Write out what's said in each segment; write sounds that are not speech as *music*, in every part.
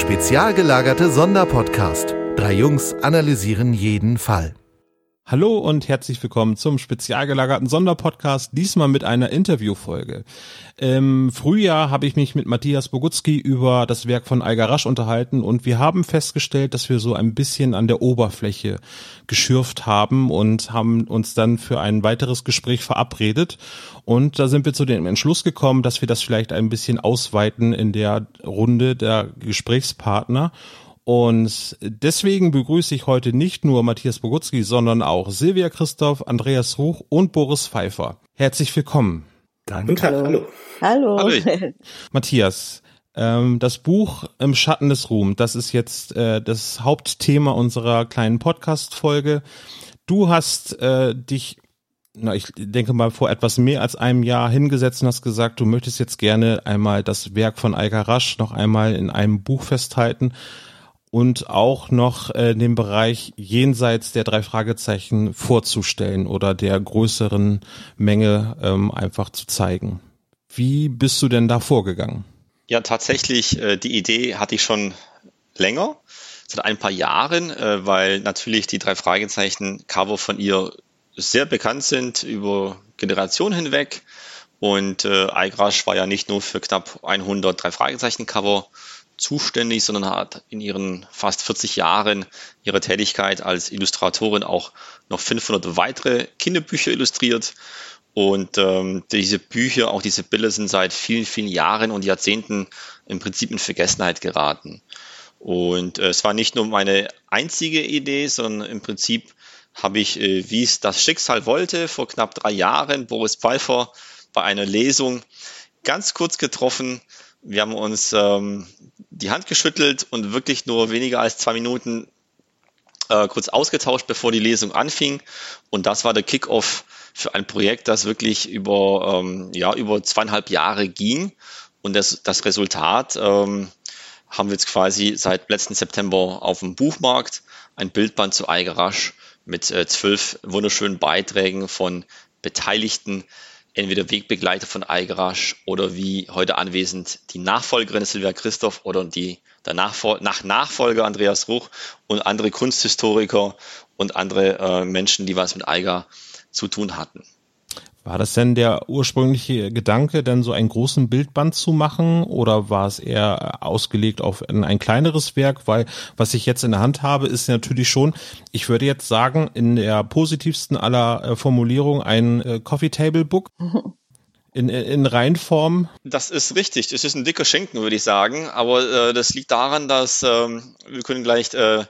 Spezial gelagerte Sonderpodcast. Drei Jungs analysieren jeden Fall. Hallo und herzlich willkommen zum spezial gelagerten Sonderpodcast, diesmal mit einer Interviewfolge. Im Frühjahr habe ich mich mit Matthias Bogutski über das Werk von Algarasch unterhalten und wir haben festgestellt, dass wir so ein bisschen an der Oberfläche geschürft haben und haben uns dann für ein weiteres Gespräch verabredet. Und da sind wir zu dem Entschluss gekommen, dass wir das vielleicht ein bisschen ausweiten in der Runde der Gesprächspartner und deswegen begrüße ich heute nicht nur Matthias Bogutski, sondern auch Silvia Christoph, Andreas Ruch und Boris Pfeiffer. Herzlich willkommen. Danke. Hallo. Hallo. Hallo. *laughs* Matthias, ähm, das Buch Im Schatten des Ruhm, das ist jetzt äh, das Hauptthema unserer kleinen Podcast-Folge. Du hast äh, dich na, ich denke mal, vor etwas mehr als einem Jahr hingesetzt und hast gesagt, du möchtest jetzt gerne einmal das Werk von Algarasch noch einmal in einem Buch festhalten und auch noch äh, den Bereich jenseits der drei Fragezeichen vorzustellen oder der größeren Menge ähm, einfach zu zeigen. Wie bist du denn da vorgegangen? Ja, tatsächlich, äh, die Idee hatte ich schon länger, seit ein paar Jahren, äh, weil natürlich die drei Fragezeichen Cover von ihr sehr bekannt sind über Generationen hinweg. Und äh, Eigrasch war ja nicht nur für knapp 100 drei Fragezeichen Cover zuständig, sondern hat in ihren fast 40 Jahren ihrer Tätigkeit als Illustratorin auch noch 500 weitere Kinderbücher illustriert. Und ähm, diese Bücher, auch diese Bilder sind seit vielen, vielen Jahren und Jahrzehnten im Prinzip in Vergessenheit geraten. Und äh, es war nicht nur meine einzige Idee, sondern im Prinzip habe ich, äh, wie es das Schicksal wollte, vor knapp drei Jahren Boris Pfeiffer bei einer Lesung ganz kurz getroffen. Wir haben uns ähm, die Hand geschüttelt und wirklich nur weniger als zwei Minuten äh, kurz ausgetauscht, bevor die Lesung anfing. Und das war der Kickoff für ein Projekt, das wirklich über, ähm, ja, über zweieinhalb Jahre ging. Und das, das Resultat ähm, haben wir jetzt quasi seit letzten September auf dem Buchmarkt. Ein Bildband zu Eigerasch mit äh, zwölf wunderschönen Beiträgen von Beteiligten entweder Wegbegleiter von Eigerasch oder wie heute anwesend die Nachfolgerin Silvia Christoph oder die der Nachfol nach Nachfolger Andreas Ruch und andere Kunsthistoriker und andere äh, Menschen, die was mit Eiger zu tun hatten. War das denn der ursprüngliche Gedanke, denn so einen großen Bildband zu machen oder war es eher ausgelegt auf ein, ein, kleineres Werk? Weil was ich jetzt in der Hand habe, ist natürlich schon, ich würde jetzt sagen, in der positivsten aller äh, Formulierungen ein äh, Coffee Table Book. *laughs* In, in Reinform? Das ist richtig. Es ist ein dicker Schinken, würde ich sagen. Aber äh, das liegt daran, dass ähm, wir können gleich äh,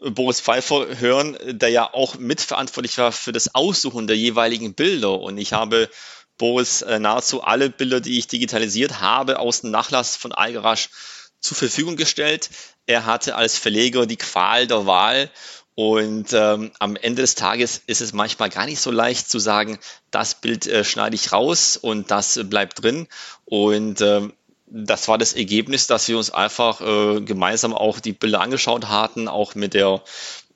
Boris Pfeiffer hören, der ja auch mitverantwortlich war für das Aussuchen der jeweiligen Bilder. Und ich habe Boris äh, nahezu alle Bilder, die ich digitalisiert habe, aus dem Nachlass von Algarasch zur Verfügung gestellt. Er hatte als Verleger die Qual der Wahl und ähm, am Ende des Tages ist es manchmal gar nicht so leicht zu sagen, das Bild äh, schneide ich raus und das äh, bleibt drin. Und ähm, das war das Ergebnis, dass wir uns einfach äh, gemeinsam auch die Bilder angeschaut hatten, auch mit der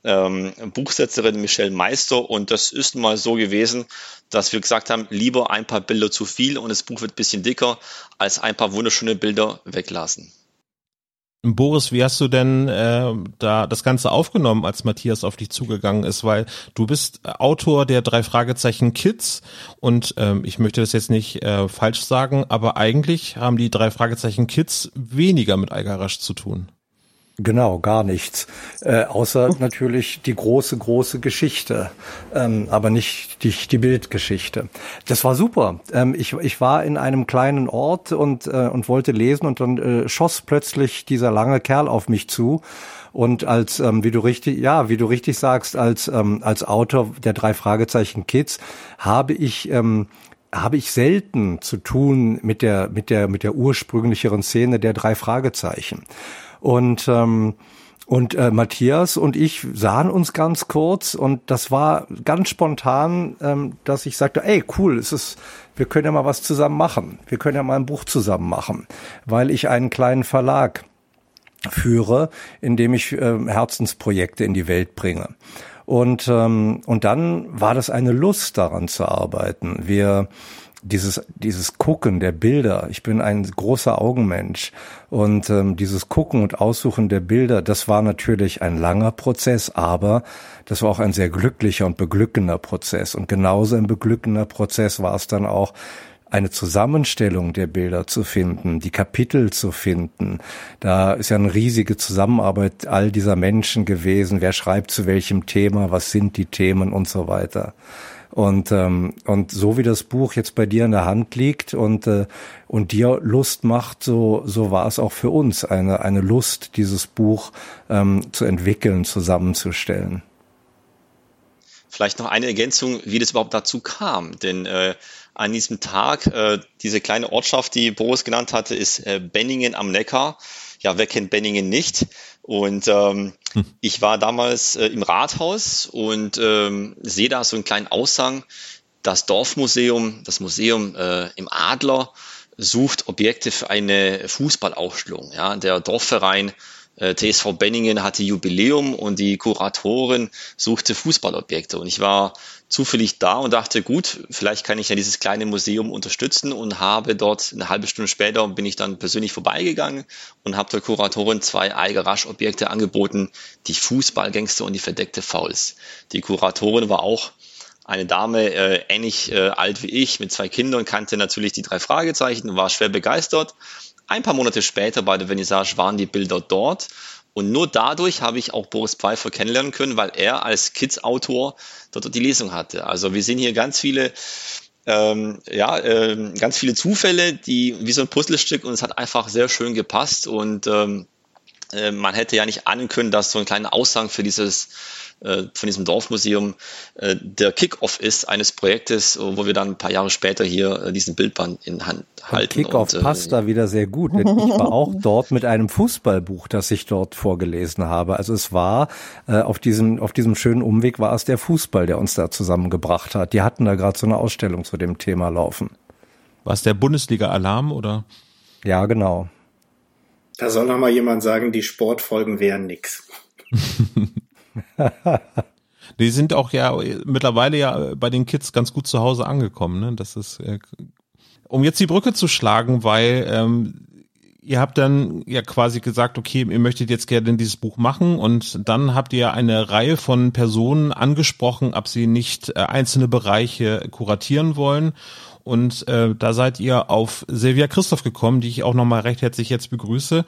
ähm, Buchsetzerin Michelle Meister. Und das ist mal so gewesen, dass wir gesagt haben, lieber ein paar Bilder zu viel und das Buch wird ein bisschen dicker, als ein paar wunderschöne Bilder weglassen. Boris, wie hast du denn äh, da das Ganze aufgenommen, als Matthias auf dich zugegangen ist? Weil du bist Autor der drei Fragezeichen Kids und ähm, ich möchte das jetzt nicht äh, falsch sagen, aber eigentlich haben die drei Fragezeichen Kids weniger mit Algarasch zu tun. Genau, gar nichts. Äh, außer natürlich die große, große Geschichte, ähm, aber nicht die, die Bildgeschichte. Das war super. Ähm, ich, ich war in einem kleinen Ort und, äh, und wollte lesen und dann äh, schoss plötzlich dieser lange Kerl auf mich zu. Und als, ähm, wie du richtig, ja, wie du richtig sagst, als, ähm, als Autor der drei Fragezeichen Kids habe ich, ähm, habe ich selten zu tun mit der, mit der, mit der ursprünglicheren Szene der drei Fragezeichen. Und ähm, und äh, Matthias und ich sahen uns ganz kurz und das war ganz spontan, ähm, dass ich sagte, ey, cool, es ist, wir können ja mal was zusammen machen. Wir können ja mal ein Buch zusammen machen, weil ich einen kleinen Verlag führe, in dem ich äh, Herzensprojekte in die Welt bringe. Und, ähm, und dann war das eine Lust daran zu arbeiten. Wir dieses, dieses Gucken der Bilder, ich bin ein großer Augenmensch und ähm, dieses Gucken und Aussuchen der Bilder, das war natürlich ein langer Prozess, aber das war auch ein sehr glücklicher und beglückender Prozess und genauso ein beglückender Prozess war es dann auch, eine Zusammenstellung der Bilder zu finden, die Kapitel zu finden. Da ist ja eine riesige Zusammenarbeit all dieser Menschen gewesen. Wer schreibt zu welchem Thema? Was sind die Themen und so weiter. Und, ähm, und so wie das Buch jetzt bei dir in der Hand liegt und, äh, und dir Lust macht, so, so war es auch für uns eine, eine Lust, dieses Buch ähm, zu entwickeln, zusammenzustellen. Vielleicht noch eine Ergänzung, wie das überhaupt dazu kam. Denn äh, an diesem Tag, äh, diese kleine Ortschaft, die Boris genannt hatte, ist äh, Benningen am Neckar. Ja, wer kennt Benningen nicht? Und ähm, hm. ich war damals äh, im Rathaus und ähm, sehe da so einen kleinen Aushang. Das Dorfmuseum, das Museum äh, im Adler, sucht Objekte für eine Fußballausstellung. Ja, der Dorfverein TSV Benningen hatte Jubiläum und die Kuratorin suchte Fußballobjekte. Und ich war zufällig da und dachte, gut, vielleicht kann ich ja dieses kleine Museum unterstützen und habe dort eine halbe Stunde später bin ich dann persönlich vorbeigegangen und habe der Kuratorin zwei Eiger Rasch Objekte angeboten, die Fußballgangster und die verdeckte Fouls. Die Kuratorin war auch eine Dame äh, ähnlich äh, alt wie ich mit zwei Kindern kannte natürlich die drei Fragezeichen und war schwer begeistert. Ein paar Monate später bei der Vernissage waren die Bilder dort und nur dadurch habe ich auch Boris Pfeiffer kennenlernen können, weil er als Kids-Autor dort die Lesung hatte. Also wir sehen hier ganz viele ähm, ja, ähm, ganz viele Zufälle, die wie so ein Puzzlestück und es hat einfach sehr schön gepasst und ähm, äh, man hätte ja nicht ahnen können, dass so ein kleiner Aushang für dieses von diesem Dorfmuseum äh, der Kickoff ist eines Projektes, wo wir dann ein paar Jahre später hier äh, diesen Bildband in Hand halten. Kickoff passt da wieder sehr gut. Denn ich war auch *laughs* dort mit einem Fußballbuch, das ich dort vorgelesen habe. Also es war auf diesem auf diesem schönen Umweg war es der Fußball, der uns da zusammengebracht hat. Die hatten da gerade so eine Ausstellung zu dem Thema laufen. War es der Bundesliga-Alarm oder? Ja, genau. Da soll noch mal jemand sagen, die Sportfolgen wären nix. *laughs* *laughs* Die sind auch ja mittlerweile ja bei den Kids ganz gut zu Hause angekommen. Ne? Das ist, äh, um jetzt die Brücke zu schlagen, weil ähm, ihr habt dann ja quasi gesagt, okay, ihr möchtet jetzt gerne dieses Buch machen und dann habt ihr eine Reihe von Personen angesprochen, ob sie nicht äh, einzelne Bereiche kuratieren wollen. Und äh, da seid ihr auf Silvia Christoph gekommen, die ich auch nochmal recht herzlich jetzt begrüße.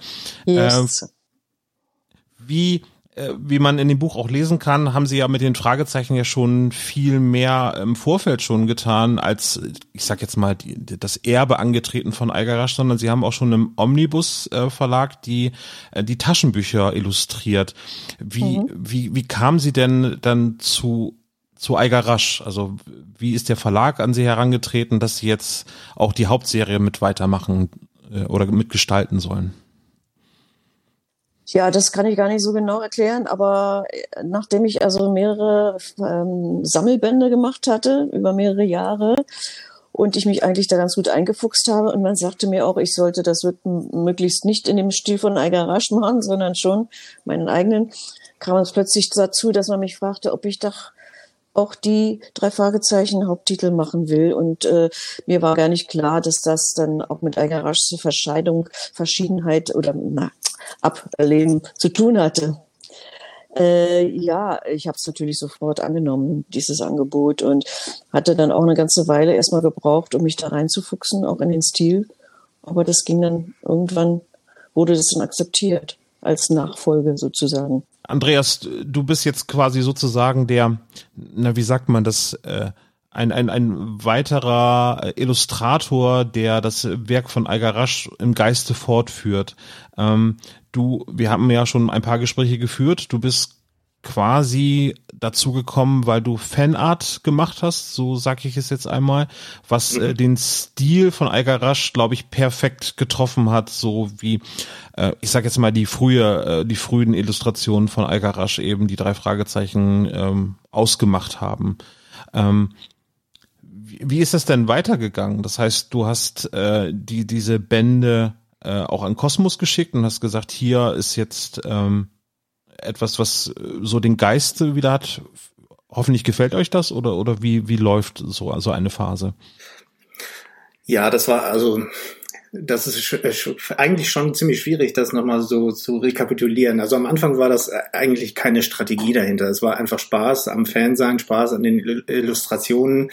Yes. Äh, wie äh, wie man in dem Buch auch lesen kann, haben sie ja mit den Fragezeichen ja schon viel mehr im Vorfeld schon getan, als, ich sag jetzt mal, die, das Erbe angetreten von Algarasch, sondern sie haben auch schon im Omnibus-Verlag äh, die, äh, die Taschenbücher illustriert. Wie, mhm. wie, wie kam sie denn dann zu zu Algarasch? Also wie ist der Verlag an sie herangetreten, dass sie jetzt auch die Hauptserie mit weitermachen oder mitgestalten sollen? Ja, das kann ich gar nicht so genau erklären, aber äh, nachdem ich also mehrere ähm, Sammelbände gemacht hatte über mehrere Jahre und ich mich eigentlich da ganz gut eingefuchst habe und man sagte mir auch, ich sollte das möglichst nicht in dem Stil von Eiger Rasch machen, sondern schon meinen eigenen, kam es plötzlich dazu, dass man mich fragte, ob ich doch auch die drei Fragezeichen Haupttitel machen will. Und äh, mir war gar nicht klar, dass das dann auch mit einer raschen Verscheidung, Verschiedenheit oder na, Ableben zu tun hatte. Äh, ja, ich habe es natürlich sofort angenommen, dieses Angebot, und hatte dann auch eine ganze Weile erstmal gebraucht, um mich da reinzufuchsen, auch in den Stil. Aber das ging dann irgendwann, wurde das dann akzeptiert als Nachfolge sozusagen. Andreas, du bist jetzt quasi sozusagen der, na wie sagt man das, äh, ein, ein, ein weiterer Illustrator, der das Werk von Algarasch im Geiste fortführt. Ähm, du, wir haben ja schon ein paar Gespräche geführt. Du bist quasi dazu gekommen, weil du Fanart gemacht hast, so sag ich es jetzt einmal, was äh, mhm. den Stil von Algarasch, glaube ich, perfekt getroffen hat, so wie äh, ich sag jetzt mal die frühe, äh, die frühen Illustrationen von Algarasch eben die drei Fragezeichen ähm, ausgemacht haben. Ähm, wie, ist das denn weitergegangen? Das heißt, du hast äh, die diese Bände äh, auch an Kosmos geschickt und hast gesagt, hier ist jetzt ähm, etwas, was äh, so den Geist wieder hat. Hoffentlich gefällt euch das oder, oder wie, wie läuft so also eine Phase? Ja, das war also das ist äh, eigentlich schon ziemlich schwierig, das nochmal so zu rekapitulieren. Also am Anfang war das eigentlich keine Strategie dahinter. Es war einfach Spaß am Fansein, Spaß an den Illustrationen.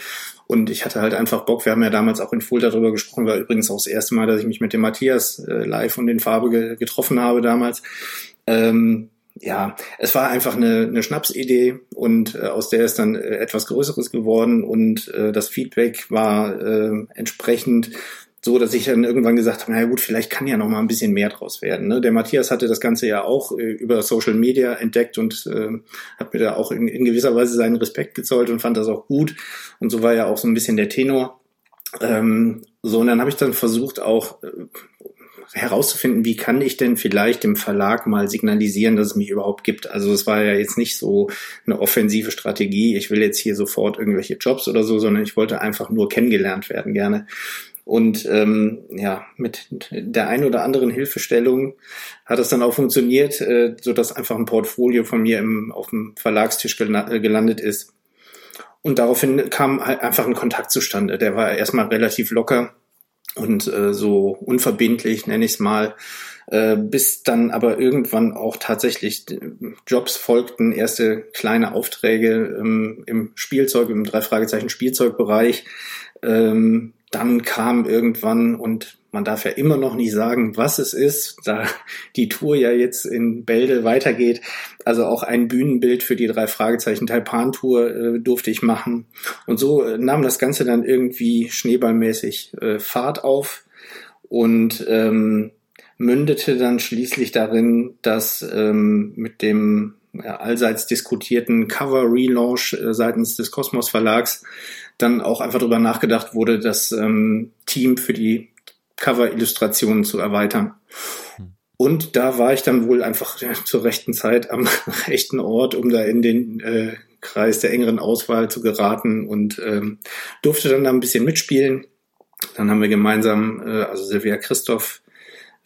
Und ich hatte halt einfach Bock. Wir haben ja damals auch in Fulda darüber gesprochen. War übrigens auch das erste Mal, dass ich mich mit dem Matthias äh, live und den Farbe getroffen habe damals. Ähm, ja, es war einfach eine, eine Schnapsidee und äh, aus der ist dann äh, etwas Größeres geworden und äh, das Feedback war äh, entsprechend so, dass ich dann irgendwann gesagt habe, na gut, vielleicht kann ja noch mal ein bisschen mehr draus werden. Ne? Der Matthias hatte das Ganze ja auch äh, über Social Media entdeckt und äh, hat mir da auch in, in gewisser Weise seinen Respekt gezollt und fand das auch gut. Und so war ja auch so ein bisschen der Tenor. Ähm, so, und dann habe ich dann versucht auch äh, herauszufinden, wie kann ich denn vielleicht dem Verlag mal signalisieren, dass es mich überhaupt gibt. Also es war ja jetzt nicht so eine offensive Strategie, ich will jetzt hier sofort irgendwelche Jobs oder so, sondern ich wollte einfach nur kennengelernt werden gerne. Und ähm, ja, mit der ein oder anderen Hilfestellung hat es dann auch funktioniert, äh, so dass einfach ein Portfolio von mir im, auf dem Verlagstisch gelandet ist. Und daraufhin kam halt einfach ein Kontakt zustande. Der war erstmal relativ locker und äh, so unverbindlich, nenne ich es mal, äh, bis dann aber irgendwann auch tatsächlich Jobs folgten, erste kleine Aufträge ähm, im Spielzeug, im drei Fragezeichen Spielzeugbereich. Ähm, dann kam irgendwann, und man darf ja immer noch nicht sagen, was es ist, da die Tour ja jetzt in Bälde weitergeht. Also auch ein Bühnenbild für die drei Fragezeichen Taipan-Tour äh, durfte ich machen. Und so äh, nahm das Ganze dann irgendwie schneeballmäßig äh, Fahrt auf und ähm, mündete dann schließlich darin, dass ähm, mit dem ja, allseits diskutierten Cover-Relaunch äh, seitens des Kosmos Verlags dann auch einfach darüber nachgedacht wurde, das ähm, Team für die Cover-Illustrationen zu erweitern. Und da war ich dann wohl einfach ja, zur rechten Zeit am *laughs* rechten Ort, um da in den äh, Kreis der engeren Auswahl zu geraten und ähm, durfte dann da ein bisschen mitspielen. Dann haben wir gemeinsam, äh, also Silvia Christoph,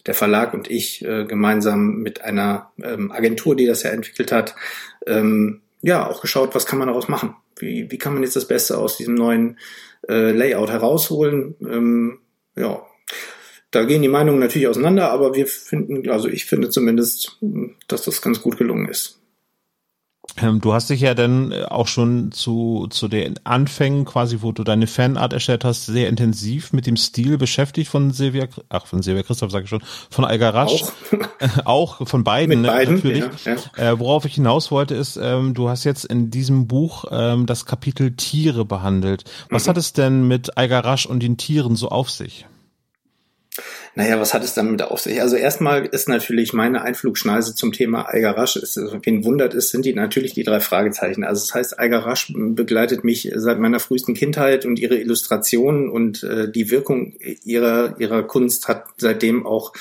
der Verlag und ich, äh, gemeinsam mit einer ähm, Agentur, die das ja entwickelt hat, ähm, ja, auch geschaut, was kann man daraus machen wie, wie kann man jetzt das Beste aus diesem neuen äh, Layout herausholen? Ähm, ja, da gehen die Meinungen natürlich auseinander, aber wir finden, also ich finde zumindest, dass das ganz gut gelungen ist. Ähm, du hast dich ja dann äh, auch schon zu, zu den Anfängen quasi, wo du deine Fanart erstellt hast, sehr intensiv mit dem Stil beschäftigt von Silvia, ach, von Silvia Christoph sage ich schon, von Algar Rasch. Auch. *laughs* auch von beiden, mit ne, beiden natürlich. Ja, ja. Äh, worauf ich hinaus wollte, ist, ähm, du hast jetzt in diesem Buch ähm, das Kapitel Tiere behandelt. Was mhm. hat es denn mit Algar Rasch und den Tieren so auf sich? Naja, was hat es damit auf sich? Also erstmal ist natürlich meine Einflugschneise zum Thema Algarasch, ist, wen wundert ist, sind die natürlich die drei Fragezeichen. Also das heißt, Algarasch begleitet mich seit meiner frühesten Kindheit und ihre Illustrationen und äh, die Wirkung ihrer, ihrer Kunst hat seitdem auch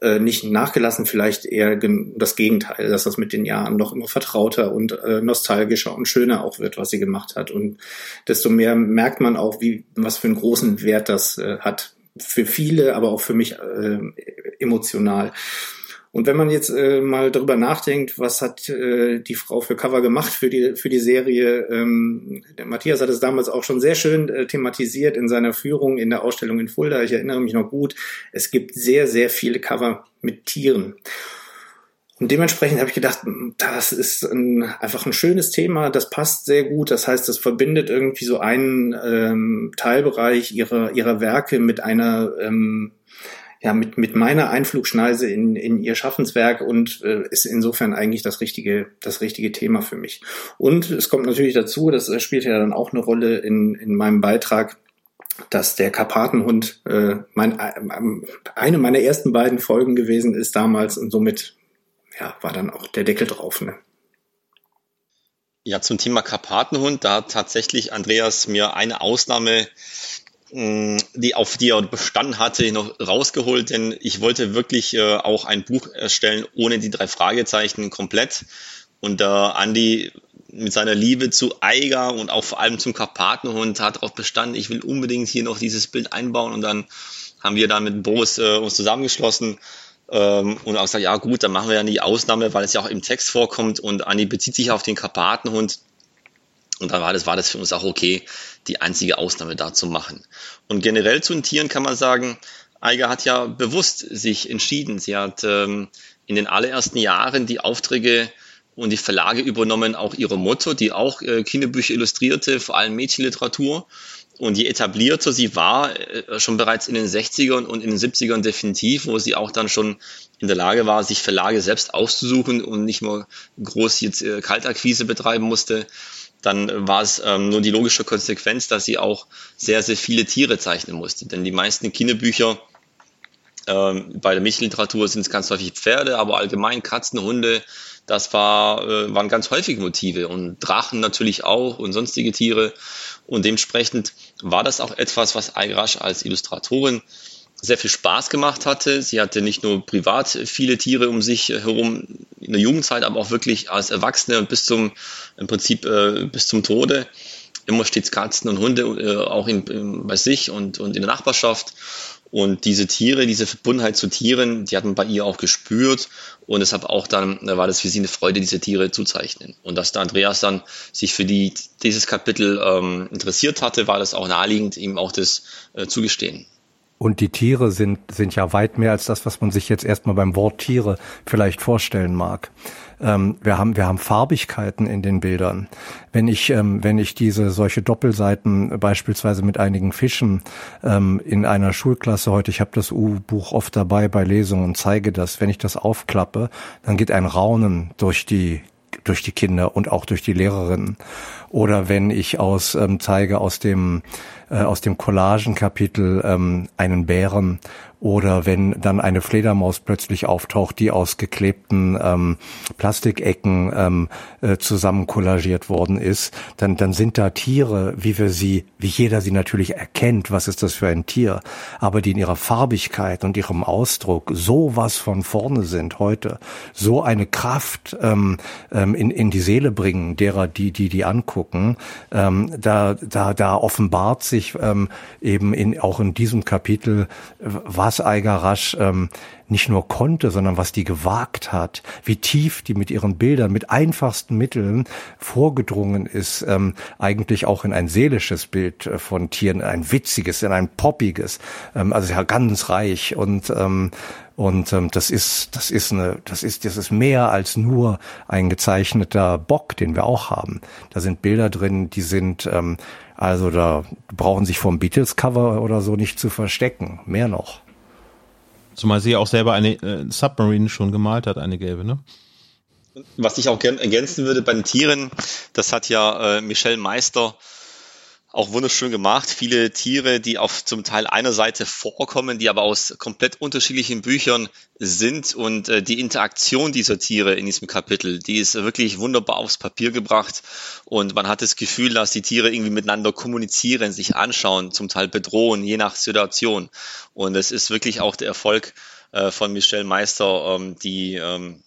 äh, nicht nachgelassen, vielleicht eher das Gegenteil, dass das mit den Jahren noch immer vertrauter und äh, nostalgischer und schöner auch wird, was sie gemacht hat. Und desto mehr merkt man auch, wie was für einen großen Wert das äh, hat für viele, aber auch für mich äh, emotional. Und wenn man jetzt äh, mal darüber nachdenkt, was hat äh, die Frau für Cover gemacht für die für die Serie, ähm, Matthias hat es damals auch schon sehr schön äh, thematisiert in seiner Führung in der Ausstellung in Fulda. Ich erinnere mich noch gut. Es gibt sehr sehr viele Cover mit Tieren. Und dementsprechend habe ich gedacht, das ist ein, einfach ein schönes Thema, das passt sehr gut. Das heißt, das verbindet irgendwie so einen ähm, Teilbereich ihrer, ihrer Werke mit einer, ähm, ja, mit, mit meiner Einflugschneise in, in ihr Schaffenswerk und äh, ist insofern eigentlich das richtige, das richtige Thema für mich. Und es kommt natürlich dazu, das spielt ja dann auch eine Rolle in, in meinem Beitrag, dass der Karpatenhund äh, mein, äh, eine meiner ersten beiden Folgen gewesen ist damals und somit ja, war dann auch der Deckel drauf. Ne? Ja, zum Thema Karpatenhund, da hat tatsächlich Andreas mir eine Ausnahme, mm, die auf die er bestanden hatte, noch rausgeholt, denn ich wollte wirklich äh, auch ein Buch erstellen ohne die drei Fragezeichen komplett. Und da Andi mit seiner Liebe zu Eiger und auch vor allem zum Karpatenhund hat darauf bestanden, ich will unbedingt hier noch dieses Bild einbauen und dann haben wir dann mit Boris äh, uns zusammengeschlossen ähm, und auch gesagt, ja gut, dann machen wir ja die Ausnahme, weil es ja auch im Text vorkommt und Anni bezieht sich auf den Karpatenhund. Und dann war das, war das für uns auch okay, die einzige Ausnahme da zu machen. Und generell zu den Tieren kann man sagen, Eiger hat ja bewusst sich entschieden. Sie hat ähm, in den allerersten Jahren die Aufträge und die Verlage übernommen auch ihre Motto, die auch äh, Kinderbücher illustrierte, vor allem Mädchenliteratur. Und je etablierter sie war, äh, schon bereits in den 60ern und in den 70ern definitiv, wo sie auch dann schon in der Lage war, sich Verlage selbst auszusuchen und nicht nur groß jetzt äh, Kaltakquise betreiben musste, dann war es ähm, nur die logische Konsequenz, dass sie auch sehr, sehr viele Tiere zeichnen musste. Denn die meisten Kinderbücher ähm, bei der Mädchenliteratur sind es ganz häufig Pferde, aber allgemein Katzen, Hunde, das war, äh, waren ganz häufige Motive und Drachen natürlich auch und sonstige Tiere. Und dementsprechend war das auch etwas, was Ayrasch als Illustratorin sehr viel Spaß gemacht hatte. Sie hatte nicht nur privat viele Tiere um sich herum in der Jugendzeit, aber auch wirklich als Erwachsene und bis zum, im Prinzip äh, bis zum Tode. Immer stets Katzen und Hunde, äh, auch in, in, bei sich und, und in der Nachbarschaft. Und diese Tiere, diese Verbundenheit zu Tieren, die hat man bei ihr auch gespürt. Und deshalb auch dann da war das für sie eine Freude, diese Tiere zu zeichnen. Und dass der Andreas dann sich für die, dieses Kapitel ähm, interessiert hatte, war das auch naheliegend, ihm auch das äh, zugestehen. Und die Tiere sind, sind ja weit mehr als das, was man sich jetzt erstmal beim Wort Tiere vielleicht vorstellen mag. Ähm, wir haben, wir haben Farbigkeiten in den Bildern. Wenn ich, ähm, wenn ich diese solche Doppelseiten beispielsweise mit einigen Fischen ähm, in einer Schulklasse heute, ich habe das U-Buch oft dabei bei Lesungen und zeige das, wenn ich das aufklappe, dann geht ein Raunen durch die durch die Kinder und auch durch die Lehrerinnen. Oder wenn ich aus ähm, zeige aus dem äh, aus dem Collagenkapitel ähm, einen Bären oder wenn dann eine Fledermaus plötzlich auftaucht, die aus geklebten ähm, Plastikecken ähm, äh, zusammen kollagiert worden ist, dann, dann sind da Tiere, wie wir sie, wie jeder sie natürlich erkennt, was ist das für ein Tier, aber die in ihrer Farbigkeit und ihrem Ausdruck so was von vorne sind heute, so eine Kraft ähm, ähm, in, in die Seele bringen, derer, die, die die angucken, ähm, da, da, da offenbart sich ähm, eben in, auch in diesem Kapitel, was was Eiger Rasch ähm, nicht nur konnte, sondern was die gewagt hat, wie tief die mit ihren Bildern, mit einfachsten Mitteln vorgedrungen ist, ähm, eigentlich auch in ein seelisches Bild äh, von Tieren, ein witziges, in ein poppiges, ähm, also ja ganz reich und ähm, und ähm, das ist, das ist eine, das ist, das ist mehr als nur ein gezeichneter Bock, den wir auch haben. Da sind Bilder drin, die sind, ähm, also da brauchen sich vom Beatles-Cover oder so nicht zu verstecken. Mehr noch. Zumal sie auch selber eine äh, Submarine schon gemalt hat, eine gelbe, ne? Was ich auch gerne ergänzen würde bei den Tieren, das hat ja äh, Michelle Meister auch wunderschön gemacht. Viele Tiere, die auf zum Teil einer Seite vorkommen, die aber aus komplett unterschiedlichen Büchern sind und äh, die Interaktion dieser Tiere in diesem Kapitel, die ist wirklich wunderbar aufs Papier gebracht und man hat das Gefühl, dass die Tiere irgendwie miteinander kommunizieren, sich anschauen, zum Teil bedrohen, je nach Situation. Und es ist wirklich auch der Erfolg äh, von Michelle Meister, ähm, die ähm,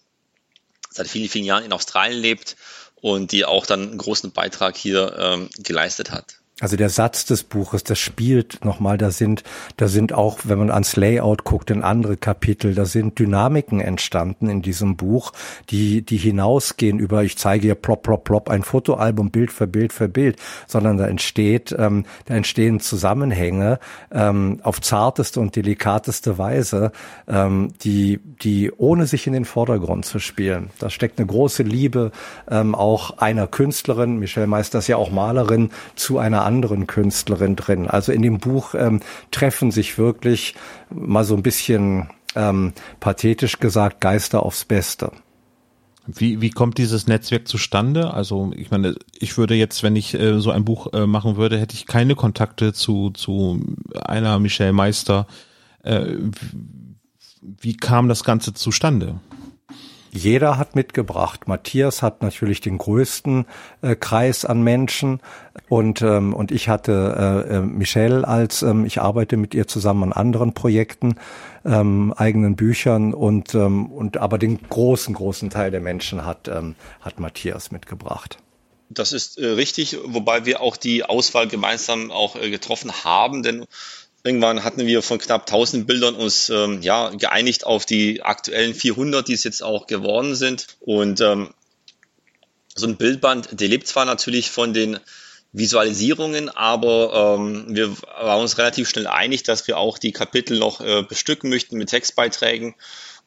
seit vielen, vielen Jahren in Australien lebt und die auch dann einen großen Beitrag hier ähm, geleistet hat. Also der Satz des Buches, das spielt nochmal, da sind, da sind auch, wenn man ans Layout guckt, in andere Kapitel, da sind Dynamiken entstanden in diesem Buch, die, die hinausgehen über, ich zeige hier plop, plop, plop, ein Fotoalbum Bild für Bild für Bild, sondern da entsteht, ähm, da entstehen Zusammenhänge ähm, auf zarteste und delikateste Weise, ähm, die, die ohne sich in den Vordergrund zu spielen. Da steckt eine große Liebe ähm, auch einer Künstlerin, Michelle Meister ist ja auch Malerin, zu einer anderen Künstlerin drin. Also in dem Buch ähm, treffen sich wirklich mal so ein bisschen ähm, pathetisch gesagt Geister aufs Beste. Wie, wie kommt dieses Netzwerk zustande? Also ich meine, ich würde jetzt, wenn ich äh, so ein Buch äh, machen würde, hätte ich keine Kontakte zu, zu einer Michelle Meister. Äh, wie kam das Ganze zustande? Jeder hat mitgebracht. Matthias hat natürlich den größten äh, Kreis an Menschen und ähm, und ich hatte äh, äh, Michelle als ähm, ich arbeite mit ihr zusammen an anderen Projekten, ähm, eigenen Büchern und ähm, und aber den großen großen Teil der Menschen hat ähm, hat Matthias mitgebracht. Das ist äh, richtig, wobei wir auch die Auswahl gemeinsam auch äh, getroffen haben, denn Irgendwann hatten wir von knapp 1000 Bildern uns ähm, ja, geeinigt auf die aktuellen 400, die es jetzt auch geworden sind. Und ähm, so ein Bildband, der lebt zwar natürlich von den Visualisierungen, aber ähm, wir waren uns relativ schnell einig, dass wir auch die Kapitel noch äh, bestücken möchten mit Textbeiträgen.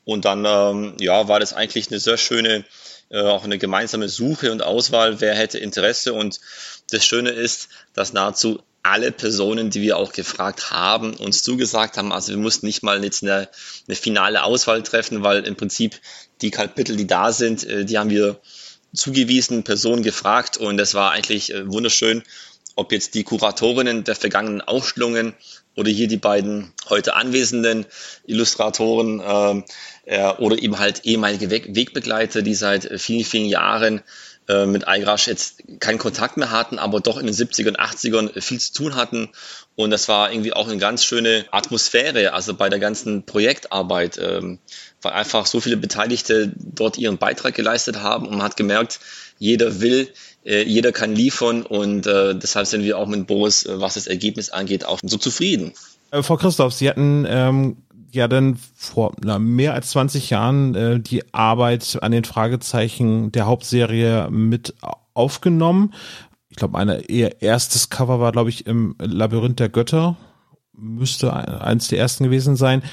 Und dann ähm, ja, war das eigentlich eine sehr schöne, äh, auch eine gemeinsame Suche und Auswahl, wer hätte Interesse. Und das Schöne ist, dass nahezu alle Personen, die wir auch gefragt haben, uns zugesagt haben. Also wir mussten nicht mal jetzt eine, eine finale Auswahl treffen, weil im Prinzip die Kapitel, die da sind, äh, die haben wir zugewiesenen Personen gefragt und das war eigentlich äh, wunderschön, ob jetzt die Kuratorinnen der vergangenen Ausstellungen oder hier die beiden heute anwesenden Illustratoren äh, äh, oder eben halt ehemalige Weg Wegbegleiter, die seit äh, vielen, vielen Jahren äh, mit Eigrasch jetzt keinen Kontakt mehr hatten, aber doch in den 70er und 80ern viel zu tun hatten. Und das war irgendwie auch eine ganz schöne Atmosphäre, also bei der ganzen Projektarbeit, ähm, weil einfach so viele Beteiligte dort ihren Beitrag geleistet haben und man hat gemerkt, jeder will, äh, jeder kann liefern und äh, deshalb sind wir auch mit Boris, was das Ergebnis angeht, auch so zufrieden. Frau Christoph, Sie hatten ähm, ja dann vor na, mehr als 20 Jahren äh, die Arbeit an den Fragezeichen der Hauptserie mit aufgenommen. Ich glaube, ein ihr erstes Cover war, glaube ich, im Labyrinth der Götter. Müsste eins der ersten gewesen sein.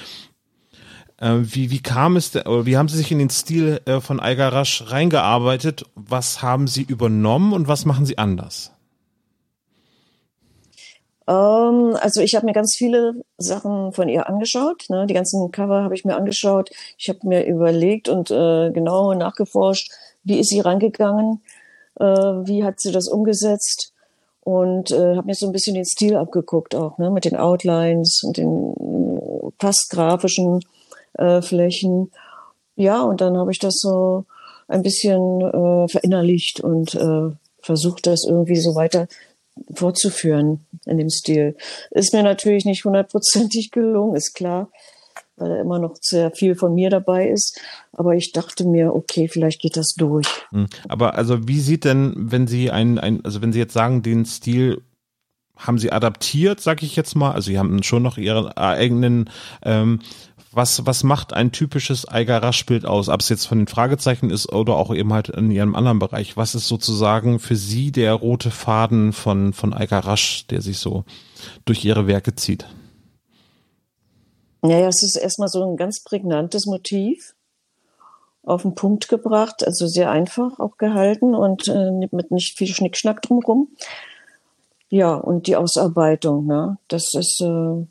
Äh, wie, wie kam es, wie haben Sie sich in den Stil äh, von Algarasch reingearbeitet? Was haben Sie übernommen und was machen Sie anders? Ähm, also ich habe mir ganz viele Sachen von ihr angeschaut. Ne? Die ganzen Cover habe ich mir angeschaut. Ich habe mir überlegt und äh, genau nachgeforscht, wie ist sie rangegangen, äh, wie hat sie das umgesetzt und äh, habe mir so ein bisschen den Stil abgeguckt auch, ne? mit den Outlines und den fast grafischen äh, Flächen. Ja, und dann habe ich das so ein bisschen äh, verinnerlicht und äh, versucht, das irgendwie so weiter fortzuführen in dem Stil. Ist mir natürlich nicht hundertprozentig gelungen, ist klar, weil da immer noch sehr viel von mir dabei ist. Aber ich dachte mir, okay, vielleicht geht das durch. Hm. Aber also wie sieht denn, wenn Sie ein, ein also wenn Sie jetzt sagen, den Stil haben Sie adaptiert, sag ich jetzt mal, also Sie haben schon noch Ihren eigenen ähm, was, was macht ein typisches Eiger-Rasch-Bild aus? Ob es jetzt von den Fragezeichen ist oder auch eben halt in ihrem anderen Bereich. Was ist sozusagen für Sie der rote Faden von, von Eiger-Rasch, der sich so durch Ihre Werke zieht? Naja, es ist erstmal so ein ganz prägnantes Motiv auf den Punkt gebracht, also sehr einfach auch gehalten und äh, mit nicht viel Schnickschnack drumherum. Ja, und die Ausarbeitung, ne? Das ist äh,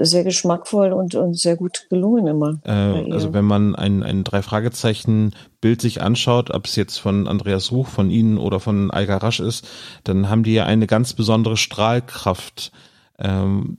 sehr geschmackvoll und, und sehr gut gelungen immer. Äh, also wenn man ein, ein Drei-Fragezeichen-Bild sich anschaut, ob es jetzt von Andreas Ruch, von Ihnen oder von Alga Rasch ist, dann haben die ja eine ganz besondere Strahlkraft. Ähm,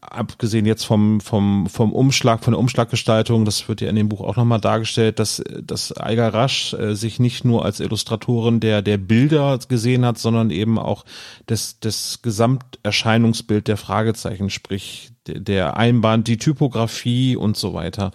abgesehen jetzt vom, vom, vom Umschlag, von der Umschlaggestaltung, das wird ja in dem Buch auch nochmal dargestellt, dass, dass Eiger Rasch äh, sich nicht nur als Illustratorin der, der Bilder gesehen hat, sondern eben auch das, das Gesamterscheinungsbild der Fragezeichen, sprich der, Einband, die Typografie und so weiter.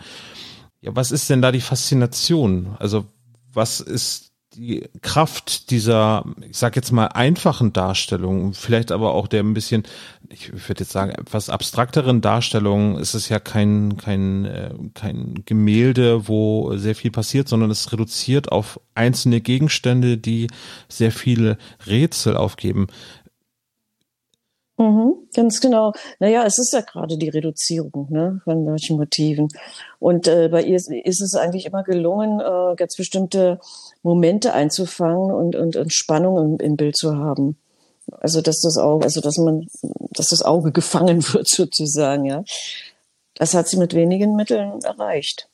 Ja, was ist denn da die Faszination? Also was ist die Kraft dieser, ich sag jetzt mal, einfachen Darstellung, vielleicht aber auch der ein bisschen, ich würde jetzt sagen, etwas abstrakteren Darstellung, ist es ja kein, kein, äh, kein Gemälde, wo sehr viel passiert, sondern es reduziert auf einzelne Gegenstände, die sehr viele Rätsel aufgeben. Mhm, ganz genau. Naja, es ist ja gerade die Reduzierung ne, von solchen Motiven. Und äh, bei ihr ist, ist es eigentlich immer gelungen, äh, ganz bestimmte Momente einzufangen und, und, und Spannung im, im Bild zu haben. Also dass das Auge, also dass man, dass das Auge *laughs* gefangen wird sozusagen, ja. Das hat sie mit wenigen Mitteln erreicht.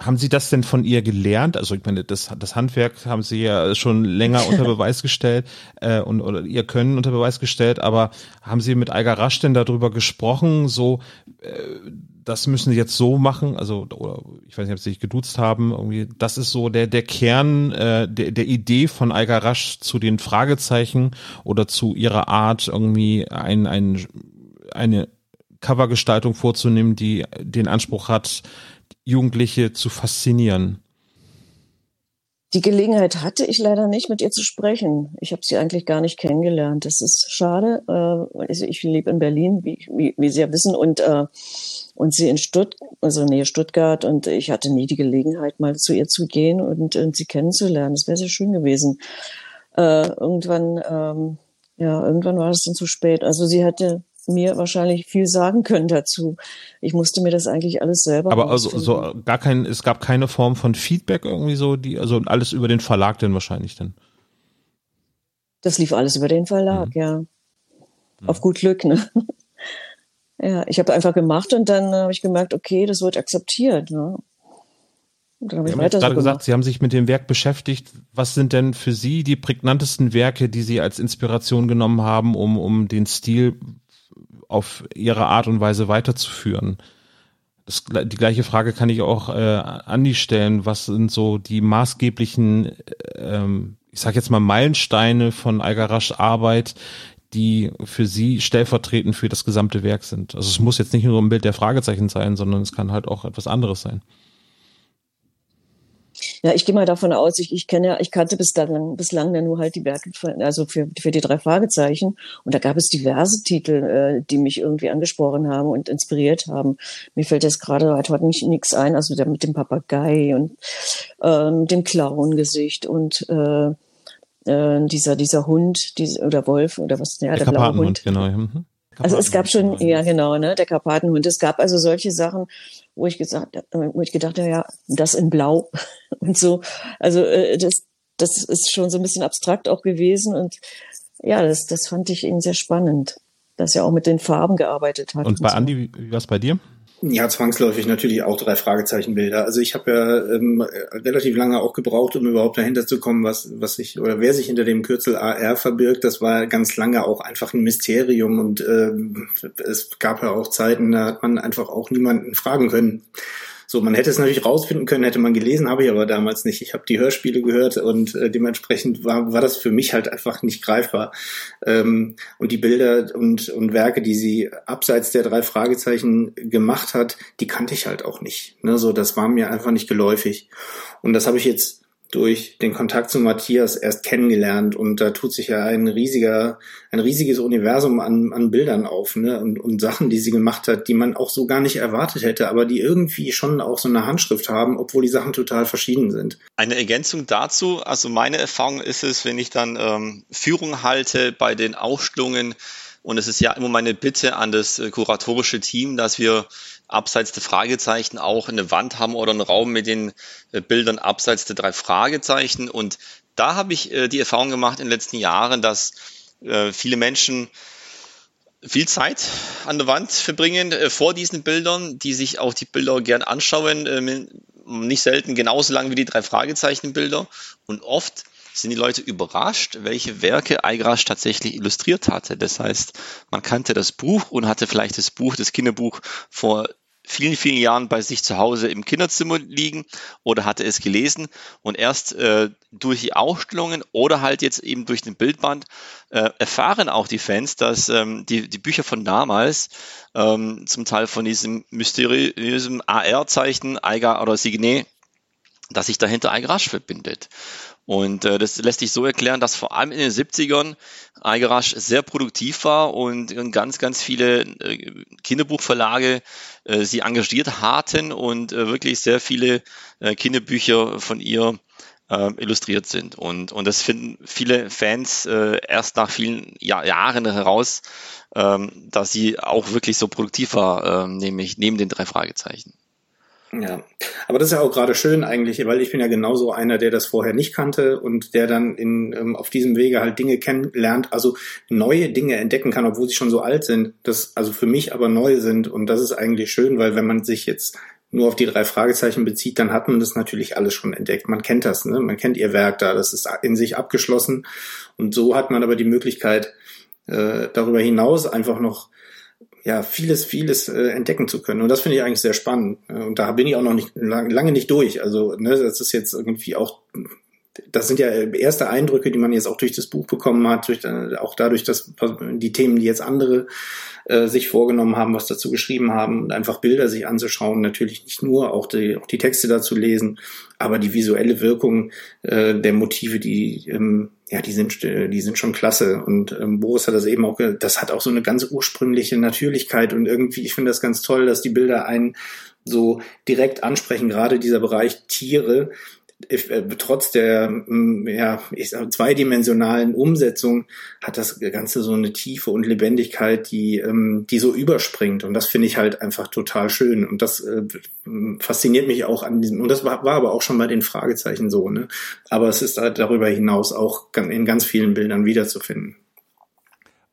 Haben Sie das denn von ihr gelernt? Also ich meine, das, das Handwerk haben Sie ja schon länger unter *laughs* Beweis gestellt äh, und oder ihr Können unter Beweis gestellt, aber haben Sie mit Alga Rasch denn darüber gesprochen, so äh, das müssen Sie jetzt so machen, also oder ich weiß nicht, ob Sie sich geduzt haben, irgendwie, das ist so der der Kern äh, der, der Idee von Alga Rasch zu den Fragezeichen oder zu ihrer Art irgendwie ein, ein eine Covergestaltung vorzunehmen, die den Anspruch hat, Jugendliche zu faszinieren? Die Gelegenheit hatte ich leider nicht, mit ihr zu sprechen. Ich habe sie eigentlich gar nicht kennengelernt. Das ist schade. Äh, also ich lebe in Berlin, wie, wie, wie Sie ja wissen, und, äh, und sie in Stuttgart, also Nähe Stuttgart. Und ich hatte nie die Gelegenheit, mal zu ihr zu gehen und, und sie kennenzulernen. Das wäre sehr schön gewesen. Äh, irgendwann, ähm, ja, irgendwann war es dann zu spät. Also sie hatte mir wahrscheinlich viel sagen können dazu. Ich musste mir das eigentlich alles selber. Aber also so gar kein, es gab keine Form von Feedback irgendwie so, die, also alles über den Verlag denn wahrscheinlich dann. Das lief alles über den Verlag, mhm. ja. Auf gut Glück, ne? *laughs* ja, ich habe einfach gemacht und dann habe ich gemerkt, okay, das wird akzeptiert. Ne? Und dann habe ich Sie haben gerade so gesagt, Sie haben sich mit dem Werk beschäftigt. Was sind denn für Sie die prägnantesten Werke, die Sie als Inspiration genommen haben, um, um den Stil auf ihre Art und Weise weiterzuführen. Das, die gleiche Frage kann ich auch äh, Andi stellen. Was sind so die maßgeblichen, ähm, ich sage jetzt mal Meilensteine von Algarasch Arbeit, die für Sie stellvertretend für das gesamte Werk sind? Also es muss jetzt nicht nur ein Bild der Fragezeichen sein, sondern es kann halt auch etwas anderes sein. Ja, ich gehe mal davon aus, ich, ich kenne ja, ich kannte bis dann, bislang ja nur halt die Werke, also für, für die drei Fragezeichen. Und da gab es diverse Titel, äh, die mich irgendwie angesprochen haben und inspiriert haben. Mir fällt jetzt gerade halt heute nicht nichts ein, also der mit dem Papagei und ähm, dem Clown-Gesicht und äh, äh, dieser, dieser Hund, dieser, oder Wolf oder was, ja, der, der blaue Hund. Genau. Mhm. Also es gab schon, ja genau, ne, der Karpatenhund. Es gab also solche Sachen, wo ich gesagt, wo ich gedacht habe, ja, das in Blau *laughs* und so. Also äh, das, das ist schon so ein bisschen abstrakt auch gewesen und ja, das, das fand ich eben sehr spannend, dass er auch mit den Farben gearbeitet hat. Und bei und so. Andi, wie war es bei dir? Ja, zwangsläufig natürlich auch drei Fragezeichenbilder. Also ich habe ja ähm, relativ lange auch gebraucht, um überhaupt dahinter zu kommen, was, was sich oder wer sich hinter dem Kürzel AR verbirgt. Das war ganz lange auch einfach ein Mysterium und äh, es gab ja auch Zeiten, da hat man einfach auch niemanden fragen können. So, man hätte es natürlich rausfinden können, hätte man gelesen, habe ich aber damals nicht. Ich habe die Hörspiele gehört und äh, dementsprechend war, war das für mich halt einfach nicht greifbar. Ähm, und die Bilder und, und Werke, die sie abseits der drei Fragezeichen gemacht hat, die kannte ich halt auch nicht. Ne? So, das war mir einfach nicht geläufig. Und das habe ich jetzt durch den Kontakt zu Matthias erst kennengelernt und da tut sich ja ein riesiger, ein riesiges Universum an, an Bildern auf, ne, und, und Sachen, die sie gemacht hat, die man auch so gar nicht erwartet hätte, aber die irgendwie schon auch so eine Handschrift haben, obwohl die Sachen total verschieden sind. Eine Ergänzung dazu, also meine Erfahrung ist es, wenn ich dann ähm, Führung halte bei den Ausstellungen, und es ist ja immer meine Bitte an das äh, kuratorische Team, dass wir abseits der Fragezeichen auch eine Wand haben oder einen Raum mit den äh, Bildern abseits der drei Fragezeichen. Und da habe ich äh, die Erfahrung gemacht in den letzten Jahren, dass äh, viele Menschen viel Zeit an der Wand verbringen vor diesen Bildern, die sich auch die Bilder gern anschauen, nicht selten genauso lang wie die drei Fragezeichen Bilder. Und oft sind die Leute überrascht, welche Werke Eigrasch tatsächlich illustriert hatte. Das heißt, man kannte das Buch und hatte vielleicht das Buch, das Kinderbuch vor vielen, vielen Jahren bei sich zu Hause im Kinderzimmer liegen oder hatte es gelesen und erst äh, durch die Ausstellungen oder halt jetzt eben durch den Bildband äh, erfahren auch die Fans, dass ähm, die, die Bücher von damals ähm, zum Teil von diesem mysteriösen AR-Zeichen, Eiger oder Signet, dass sich dahinter Eigrasch verbindet. Und äh, das lässt sich so erklären, dass vor allem in den 70ern Algarasch sehr produktiv war und ganz, ganz viele äh, Kinderbuchverlage äh, sie engagiert hatten und äh, wirklich sehr viele äh, Kinderbücher von ihr äh, illustriert sind. Und, und das finden viele Fans äh, erst nach vielen Jahr, Jahren heraus, ähm, dass sie auch wirklich so produktiv war, äh, nämlich neben den drei Fragezeichen. Ja, aber das ist ja auch gerade schön eigentlich, weil ich bin ja genauso einer, der das vorher nicht kannte und der dann in, ähm, auf diesem Wege halt Dinge kennenlernt, also neue Dinge entdecken kann, obwohl sie schon so alt sind, das also für mich aber neu sind und das ist eigentlich schön, weil wenn man sich jetzt nur auf die drei Fragezeichen bezieht, dann hat man das natürlich alles schon entdeckt. Man kennt das, ne? man kennt ihr Werk da, das ist in sich abgeschlossen und so hat man aber die Möglichkeit, äh, darüber hinaus einfach noch ja, vieles, vieles äh, entdecken zu können. Und das finde ich eigentlich sehr spannend. Und da bin ich auch noch nicht lang, lange nicht durch. Also, ne, das ist jetzt irgendwie auch das sind ja erste Eindrücke, die man jetzt auch durch das Buch bekommen hat, durch, äh, auch dadurch, dass die Themen, die jetzt andere äh, sich vorgenommen haben, was dazu geschrieben haben und einfach Bilder sich anzuschauen, natürlich nicht nur, auch die, auch die Texte dazu lesen, aber die visuelle Wirkung äh, der Motive, die ähm, ja, die sind, die sind schon klasse. Und ähm, Boris hat das eben auch, das hat auch so eine ganz ursprüngliche Natürlichkeit und irgendwie, ich finde das ganz toll, dass die Bilder einen so direkt ansprechen, gerade dieser Bereich Tiere, äh, trotz der mm, ja, ich sag, zweidimensionalen Umsetzung hat das Ganze so eine Tiefe und Lebendigkeit, die, ähm, die so überspringt. Und das finde ich halt einfach total schön. Und das äh, fasziniert mich auch an diesem, und das war, war aber auch schon bei den Fragezeichen so, ne? Aber es ist halt darüber hinaus auch in ganz vielen Bildern wiederzufinden.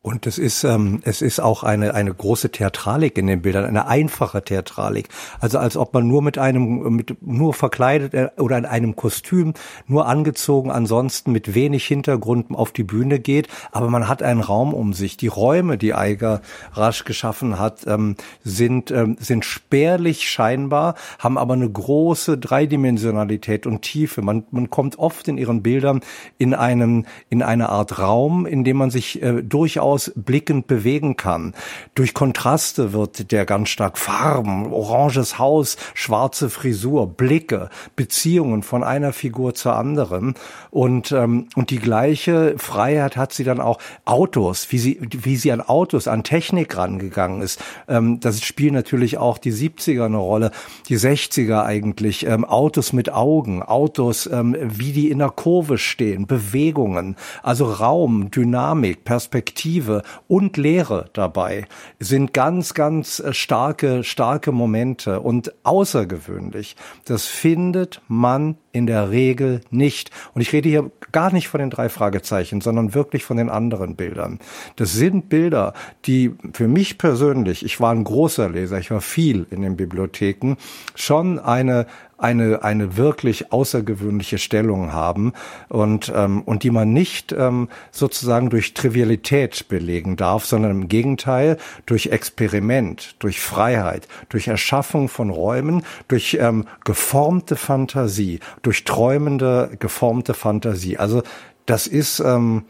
Und es ist, ähm, es ist auch eine, eine große Theatralik in den Bildern, eine einfache Theatralik. Also als ob man nur mit einem, mit, nur verkleidet äh, oder in einem Kostüm, nur angezogen, ansonsten mit wenig Hintergrund auf die Bühne geht. Aber man hat einen Raum um sich. Die Räume, die Eiger rasch geschaffen hat, ähm, sind, ähm, sind spärlich scheinbar, haben aber eine große Dreidimensionalität und Tiefe. Man, man kommt oft in ihren Bildern in einem, in eine Art Raum, in dem man sich äh, durchaus durchaus blickend bewegen kann. Durch Kontraste wird der ganz stark Farben, oranges Haus, schwarze Frisur, Blicke, Beziehungen von einer Figur zur anderen und ähm, und die gleiche Freiheit hat sie dann auch Autos, wie sie wie sie an Autos, an Technik rangegangen ist. Ähm, das spielt natürlich auch die 70er eine Rolle, die 60er eigentlich. Ähm, Autos mit Augen, Autos, ähm, wie die in der Kurve stehen, Bewegungen, also Raum, Dynamik, Perspektive Perspektive und Lehre dabei sind ganz, ganz äh, starke, starke Momente und außergewöhnlich. Das findet man in der Regel nicht. Und ich rede hier gar nicht von den drei Fragezeichen, sondern wirklich von den anderen Bildern. Das sind Bilder, die für mich persönlich, ich war ein großer Leser, ich war viel in den Bibliotheken, schon eine eine, eine wirklich außergewöhnliche Stellung haben und, ähm, und die man nicht ähm, sozusagen durch Trivialität belegen darf, sondern im Gegenteil durch Experiment, durch Freiheit, durch Erschaffung von Räumen, durch ähm, geformte Fantasie, durch träumende, geformte Fantasie. Also das ist, ähm,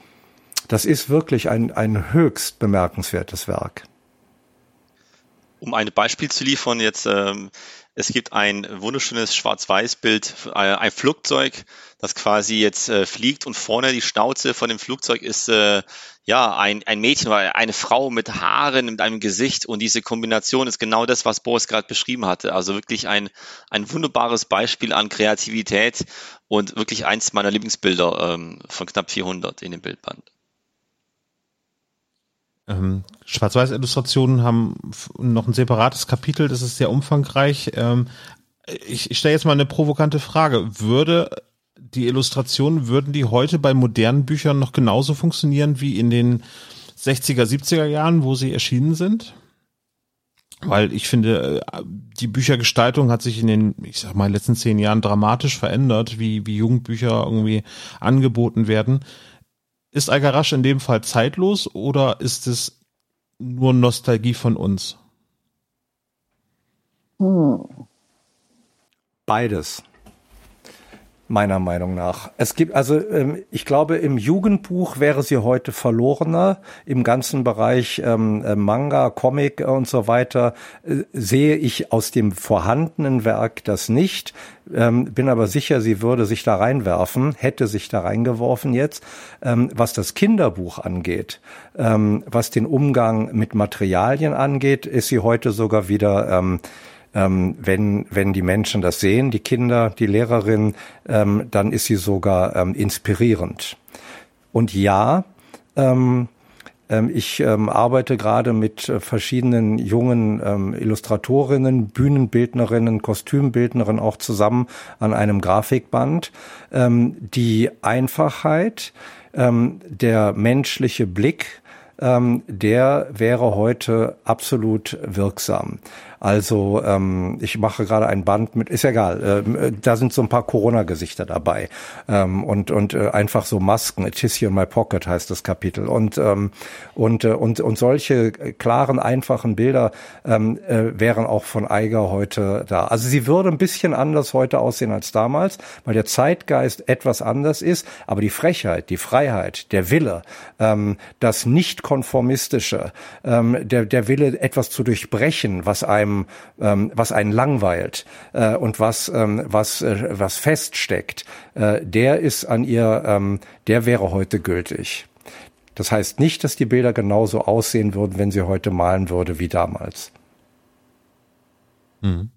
das ist wirklich ein, ein höchst bemerkenswertes Werk. Um ein Beispiel zu liefern, jetzt ähm, es gibt ein wunderschönes Schwarz-Weiß-Bild, äh, ein Flugzeug, das quasi jetzt äh, fliegt und vorne die Schnauze von dem Flugzeug ist äh, ja ein, ein Mädchen eine Frau mit Haaren, mit einem Gesicht und diese Kombination ist genau das, was Boris gerade beschrieben hatte. Also wirklich ein, ein wunderbares Beispiel an Kreativität und wirklich eins meiner Lieblingsbilder ähm, von knapp 400 in dem Bildband. Ähm, Schwarz-Weiß-Illustrationen haben noch ein separates Kapitel, das ist sehr umfangreich. Ähm, ich, ich stelle jetzt mal eine provokante Frage. Würde die Illustrationen, würden die heute bei modernen Büchern noch genauso funktionieren wie in den 60er, 70er Jahren, wo sie erschienen sind? Weil ich finde, äh, die Büchergestaltung hat sich in den, ich sag mal, letzten zehn Jahren dramatisch verändert, wie, wie Jugendbücher irgendwie angeboten werden. Ist Algarasch in dem Fall zeitlos oder ist es nur Nostalgie von uns? Hm. Beides meiner Meinung nach. Es gibt also, ähm, ich glaube, im Jugendbuch wäre sie heute verlorener. Im ganzen Bereich ähm, äh, Manga, Comic und so weiter äh, sehe ich aus dem vorhandenen Werk das nicht. Ähm, bin aber sicher, sie würde sich da reinwerfen, hätte sich da reingeworfen jetzt. Was das Kinderbuch angeht, was den Umgang mit Materialien angeht, ist sie heute sogar wieder ähm, wenn, wenn die Menschen das sehen, die Kinder, die Lehrerin, ähm, dann ist sie sogar ähm, inspirierend. Und ja, ähm, ähm ich ähm, arbeite gerade mit äh, verschiedenen jungen Illustratorinnen, Bühnenbildnerinnen, Kostümbildnerinnen auch zusammen an einem Grafikband. Die Einfachheit, der menschliche Blick, der wäre heute absolut wirksam. Also ähm, ich mache gerade ein Band mit, ist egal, ähm, da sind so ein paar Corona-Gesichter dabei ähm, und und äh, einfach so Masken. A Tissue in my pocket heißt das Kapitel und ähm, und äh, und und solche klaren, einfachen Bilder ähm, äh, wären auch von Eiger heute da. Also sie würde ein bisschen anders heute aussehen als damals, weil der Zeitgeist etwas anders ist, aber die Frechheit, die Freiheit, der Wille, ähm, das nicht-konformistische, ähm, der, der Wille, etwas zu durchbrechen, was einem, ähm, was einen langweilt äh, und was, ähm, was, äh, was feststeckt, äh, der ist an ihr, ähm, der wäre heute gültig. Das heißt nicht, dass die Bilder genauso aussehen würden, wenn sie heute malen würde wie damals. Mhm.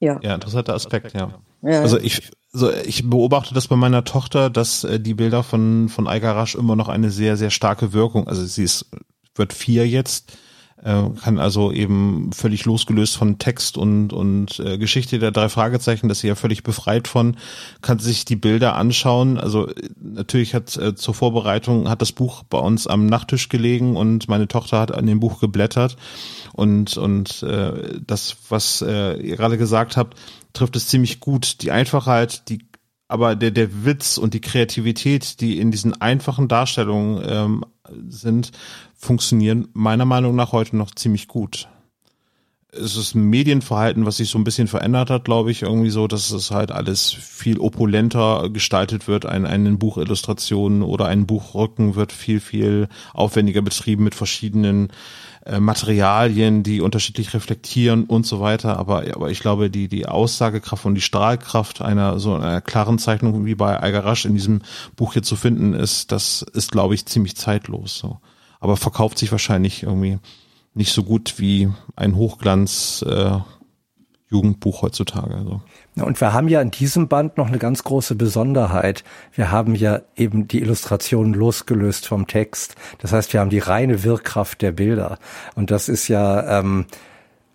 Ja. Ja, interessanter Aspekt, ja. ja. Also ich, also ich beobachte das bei meiner Tochter, dass äh, die Bilder von von Algarasch immer noch eine sehr sehr starke Wirkung. Also sie ist wird vier jetzt, äh, kann also eben völlig losgelöst von Text und und äh, Geschichte der drei Fragezeichen, dass sie ja völlig befreit von, kann sich die Bilder anschauen. Also natürlich hat äh, zur Vorbereitung hat das Buch bei uns am Nachttisch gelegen und meine Tochter hat an dem Buch geblättert und und äh, das, was äh, ihr gerade gesagt habt, trifft es ziemlich gut. Die Einfachheit, die aber der der Witz und die Kreativität, die in diesen einfachen Darstellungen ähm, sind, funktionieren meiner Meinung nach heute noch ziemlich gut. Es ist ein Medienverhalten, was sich so ein bisschen verändert hat, glaube ich, irgendwie so, dass es halt alles viel opulenter gestaltet wird. Ein, eine Buchillustration oder ein Buchrücken wird viel, viel aufwendiger betrieben mit verschiedenen äh, Materialien, die unterschiedlich reflektieren und so weiter. Aber, aber ich glaube, die, die Aussagekraft und die Strahlkraft einer so einer klaren Zeichnung wie bei Algarasch in diesem Buch hier zu finden ist, das ist, glaube ich, ziemlich zeitlos. So. Aber verkauft sich wahrscheinlich irgendwie nicht so gut wie ein Hochglanz äh, Jugendbuch heutzutage. Also. Und wir haben ja in diesem Band noch eine ganz große Besonderheit. Wir haben ja eben die Illustrationen losgelöst vom Text. Das heißt, wir haben die reine Wirkkraft der Bilder. Und das ist ja ähm,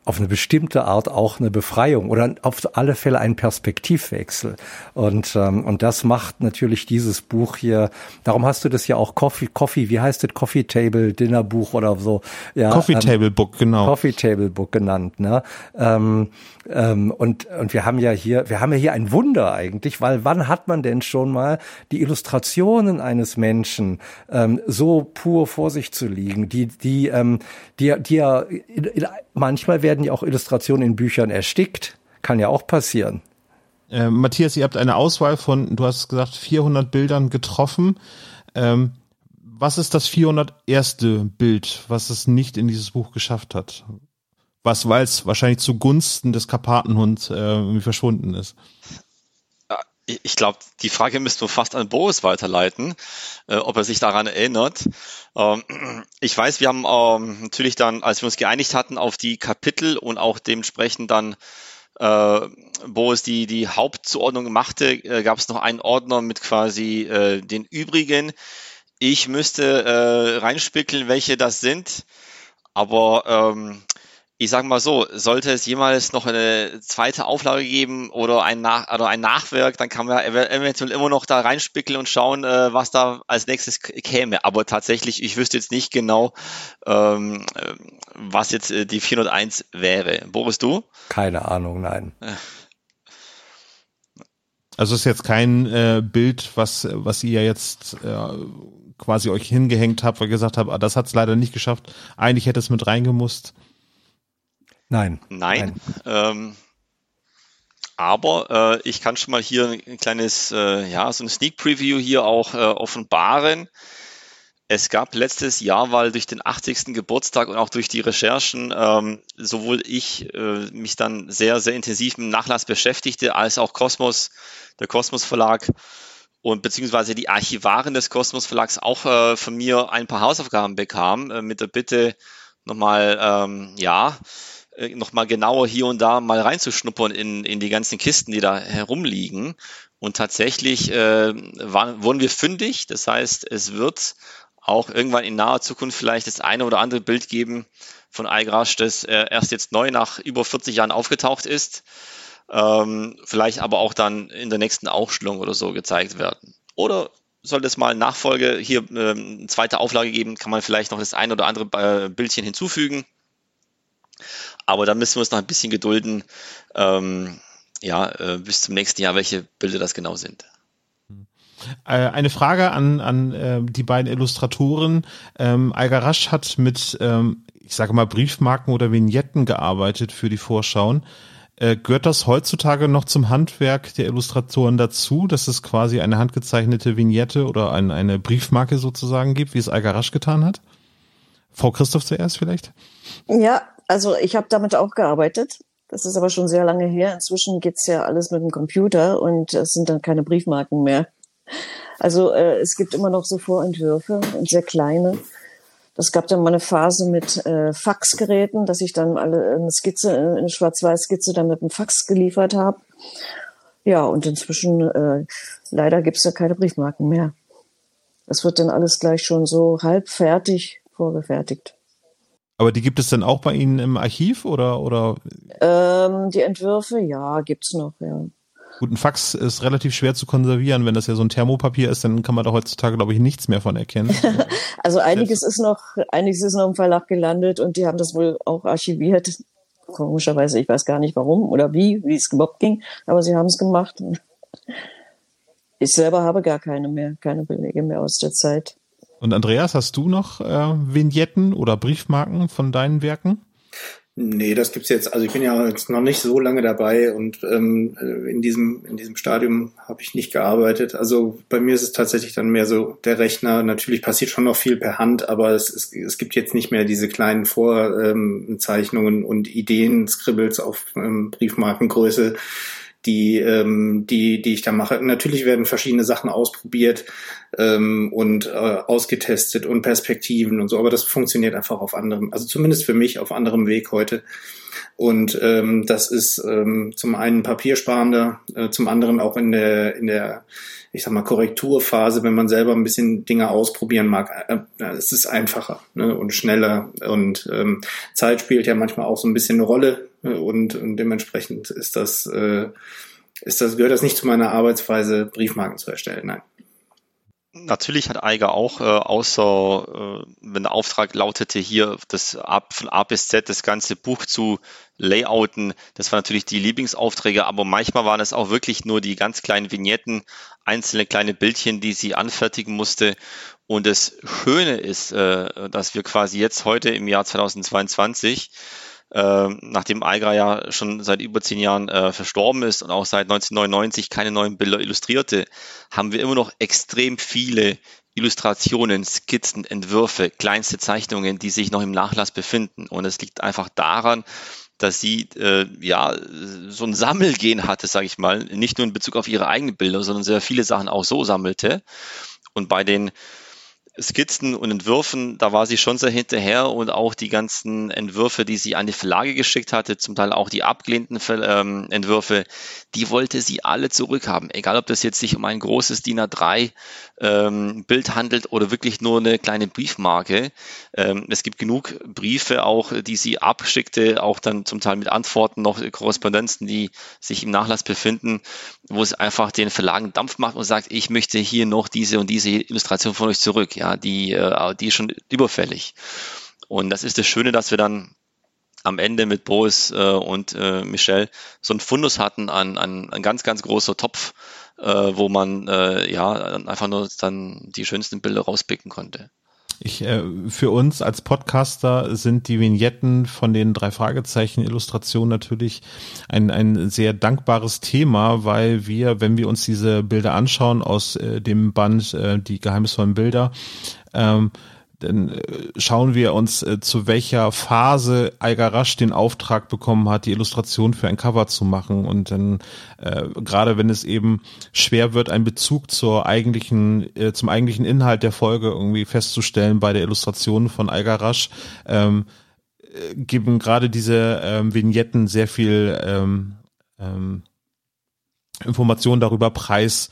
auf eine bestimmte Art auch eine Befreiung oder auf alle Fälle ein Perspektivwechsel. Und, ähm, und das macht natürlich dieses Buch hier, darum hast du das ja auch Coffee, Coffee, wie heißt das? Coffee Table Dinner Buch oder so. Ja, Coffee ähm, Table Book, genau. Coffee Table Book genannt, ne? Ähm, ähm, und, und wir haben ja hier, wir haben ja hier ein Wunder eigentlich, weil wann hat man denn schon mal die Illustrationen eines Menschen ähm, so pur vor sich zu liegen, die, die, ähm, die, die ja, manchmal werden ja auch Illustrationen in Büchern erstickt. Kann ja auch passieren. Äh, Matthias, ihr habt eine Auswahl von, du hast gesagt, 400 Bildern getroffen. Ähm, was ist das 401. Bild, was es nicht in dieses Buch geschafft hat? Was, weil es wahrscheinlich zugunsten des Karpatenhunds äh, verschwunden ist. Ich glaube, die Frage müssten wir fast an Boris weiterleiten, äh, ob er sich daran erinnert. Ähm, *clears throat* ich weiß, wir haben ähm, natürlich dann, als wir uns geeinigt hatten auf die Kapitel und auch dementsprechend dann äh, Boris die, die Hauptzuordnung machte, äh, gab es noch einen Ordner mit quasi äh, den übrigen. Ich müsste äh, reinspickeln, welche das sind. Aber ähm, ich sage mal so, sollte es jemals noch eine zweite Auflage geben oder ein, Nach oder ein Nachwerk, dann kann man eventuell immer noch da reinspickeln und schauen, äh, was da als nächstes käme. Aber tatsächlich, ich wüsste jetzt nicht genau, ähm, äh, was jetzt äh, die 401 wäre. Boris, du? Keine Ahnung, nein. Also ist jetzt kein äh, Bild, was, was ihr jetzt äh, quasi euch hingehängt habt, weil ihr gesagt habt, ah, das hat es leider nicht geschafft. Eigentlich hätte es mit reingemusst. Nein. Nein. Nein. Ähm, aber äh, ich kann schon mal hier ein kleines, äh, ja, so ein Sneak Preview hier auch äh, offenbaren. Es gab letztes Jahr, weil durch den 80. Geburtstag und auch durch die Recherchen ähm, sowohl ich äh, mich dann sehr, sehr intensiv mit Nachlass beschäftigte, als auch Kosmos, der Kosmos Verlag und beziehungsweise die Archivaren des Kosmos Verlags auch äh, von mir ein paar Hausaufgaben bekamen, äh, mit der Bitte nochmal, ähm, ja, äh, nochmal genauer hier und da mal reinzuschnuppern in, in die ganzen Kisten, die da herumliegen. Und tatsächlich äh, waren, wurden wir fündig. Das heißt, es wird auch irgendwann in naher Zukunft vielleicht das eine oder andere Bild geben von Eigrasch, das äh, erst jetzt neu nach über 40 Jahren aufgetaucht ist. Ähm, vielleicht aber auch dann in der nächsten Aufstellung oder so gezeigt werden. Oder sollte es mal Nachfolge hier eine zweite Auflage geben, kann man vielleicht noch das ein oder andere äh, Bildchen hinzufügen. Aber da müssen wir uns noch ein bisschen gedulden, ähm, ja, äh, bis zum nächsten Jahr, welche Bilder das genau sind. Äh, eine Frage an, an äh, die beiden Illustratoren. Ähm, Algarasch hat mit, ähm, ich sage mal, Briefmarken oder Vignetten gearbeitet für die Vorschauen. Äh, gehört das heutzutage noch zum Handwerk der Illustratoren dazu, dass es quasi eine handgezeichnete Vignette oder ein, eine Briefmarke sozusagen gibt, wie es Algarasch getan hat? Frau Christoph zuerst vielleicht? Ja, also ich habe damit auch gearbeitet. Das ist aber schon sehr lange her. Inzwischen geht's ja alles mit dem Computer und es sind dann keine Briefmarken mehr. Also äh, es gibt immer noch so Vorentwürfe und sehr kleine. Das gab dann mal eine Phase mit äh, Faxgeräten, dass ich dann alle eine Skizze, eine Schwarz-Weiß-Skizze dann mit dem Fax geliefert habe. Ja, und inzwischen äh, leider gibt's da keine Briefmarken mehr. Das wird dann alles gleich schon so halb fertig vorgefertigt. Aber die gibt es dann auch bei Ihnen im Archiv oder oder? Ähm, die Entwürfe, ja, gibt's noch, ja. Gut, ein Fax ist relativ schwer zu konservieren. Wenn das ja so ein Thermopapier ist, dann kann man da heutzutage, glaube ich, nichts mehr von erkennen. *laughs* also einiges ist noch, einiges ist noch im Verlag gelandet und die haben das wohl auch archiviert. Komischerweise, ich weiß gar nicht warum oder wie, wie es überhaupt ging, aber sie haben es gemacht. Ich selber habe gar keine mehr, keine Belege mehr aus der Zeit. Und Andreas, hast du noch äh, Vignetten oder Briefmarken von deinen Werken? Nee, das gibt's jetzt. Also ich bin ja jetzt noch nicht so lange dabei und ähm, in diesem in diesem Stadium habe ich nicht gearbeitet. Also bei mir ist es tatsächlich dann mehr so der Rechner. Natürlich passiert schon noch viel per Hand, aber es, es, es gibt jetzt nicht mehr diese kleinen Vorzeichnungen und Ideen, Scribbles auf ähm, Briefmarkengröße, die, ähm, die, die ich da mache. Natürlich werden verschiedene Sachen ausprobiert ähm, und äh, ausgetestet und Perspektiven und so, aber das funktioniert einfach auf anderem, also zumindest für mich auf anderem Weg heute. Und ähm, das ist ähm, zum einen papiersparender, äh, zum anderen auch in der, in der, ich sag mal, Korrekturphase, wenn man selber ein bisschen Dinge ausprobieren mag, äh, äh, es ist einfacher ne, und schneller. Und ähm, Zeit spielt ja manchmal auch so ein bisschen eine Rolle äh, und, und dementsprechend ist das, äh, ist das, gehört das nicht zu meiner Arbeitsweise, Briefmarken zu erstellen. Nein. Natürlich hat Eiger auch, äh, außer äh, wenn der Auftrag lautete, hier das ab von A bis Z das ganze Buch zu layouten, das waren natürlich die Lieblingsaufträge, aber manchmal waren es auch wirklich nur die ganz kleinen Vignetten, einzelne kleine Bildchen, die sie anfertigen musste. Und das Schöne ist, äh, dass wir quasi jetzt heute im Jahr 2022 äh, nachdem Eiger ja schon seit über zehn Jahren äh, verstorben ist und auch seit 1999 keine neuen Bilder illustrierte, haben wir immer noch extrem viele Illustrationen, Skizzen, Entwürfe, kleinste Zeichnungen, die sich noch im Nachlass befinden. Und es liegt einfach daran, dass sie äh, ja so ein Sammelgehen hatte, sage ich mal, nicht nur in Bezug auf ihre eigenen Bilder, sondern sehr viele Sachen auch so sammelte. Und bei den Skizzen und Entwürfen, da war sie schon sehr hinterher und auch die ganzen Entwürfe, die sie an die Verlage geschickt hatte, zum Teil auch die abgelehnten ähm, Entwürfe, die wollte sie alle zurückhaben. Egal, ob das jetzt sich um ein großes DIN A3 ähm, Bild handelt oder wirklich nur eine kleine Briefmarke. Ähm, es gibt genug Briefe auch, die sie abschickte, auch dann zum Teil mit Antworten noch Korrespondenzen, die sich im Nachlass befinden, wo es einfach den Verlagen Dampf macht und sagt, ich möchte hier noch diese und diese Illustration von euch zurück. Ja, die, äh, die ist schon überfällig. Und das ist das Schöne, dass wir dann am Ende mit Boris äh, und äh, Michel so ein Fundus hatten an, an ein ganz, ganz großer Topf, äh, wo man äh, ja einfach nur dann die schönsten Bilder rauspicken konnte. Ich, äh, für uns als Podcaster sind die Vignetten von den drei Fragezeichen Illustrationen natürlich ein, ein sehr dankbares Thema, weil wir, wenn wir uns diese Bilder anschauen aus äh, dem Band äh, Die geheimnisvollen Bilder, ähm, dann äh, schauen wir uns, äh, zu welcher Phase Algarasch den Auftrag bekommen hat, die Illustration für ein Cover zu machen. Und dann, äh, gerade wenn es eben schwer wird, einen Bezug zur eigentlichen, äh, zum eigentlichen Inhalt der Folge irgendwie festzustellen bei der Illustration von Algarasch, ähm, äh, geben gerade diese ähm, Vignetten sehr viel ähm, ähm, Informationen darüber preis,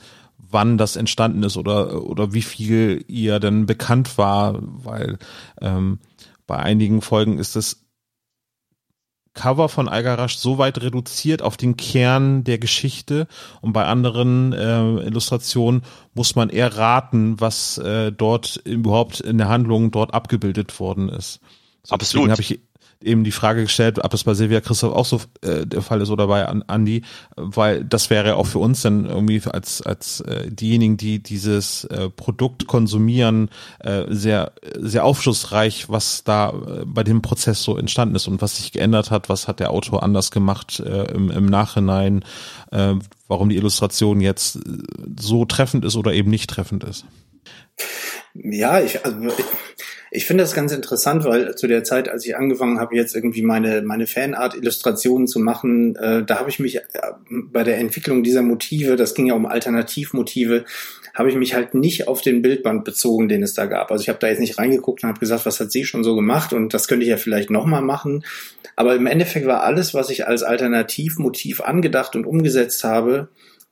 wann das entstanden ist oder, oder wie viel ihr denn bekannt war, weil ähm, bei einigen Folgen ist das Cover von Algarasch so weit reduziert auf den Kern der Geschichte und bei anderen äh, Illustrationen muss man eher raten, was äh, dort überhaupt in der Handlung dort abgebildet worden ist. So, Absolut. Deswegen habe ich eben die Frage gestellt, ob das bei Silvia Christoph auch so äh, der Fall ist oder bei Andi, weil das wäre auch für uns dann irgendwie als als äh, diejenigen, die dieses äh, Produkt konsumieren, äh, sehr sehr aufschlussreich, was da äh, bei dem Prozess so entstanden ist und was sich geändert hat, was hat der Autor anders gemacht äh, im, im Nachhinein, äh, warum die Illustration jetzt so treffend ist oder eben nicht treffend ist. Ja, ich, also ich, ich finde das ganz interessant, weil zu der Zeit, als ich angefangen habe, jetzt irgendwie meine, meine Fanart-Illustrationen zu machen, äh, da habe ich mich äh, bei der Entwicklung dieser Motive, das ging ja um Alternativmotive, habe ich mich halt nicht auf den Bildband bezogen, den es da gab. Also ich habe da jetzt nicht reingeguckt und habe gesagt, was hat sie schon so gemacht und das könnte ich ja vielleicht nochmal machen. Aber im Endeffekt war alles, was ich als Alternativmotiv angedacht und umgesetzt habe,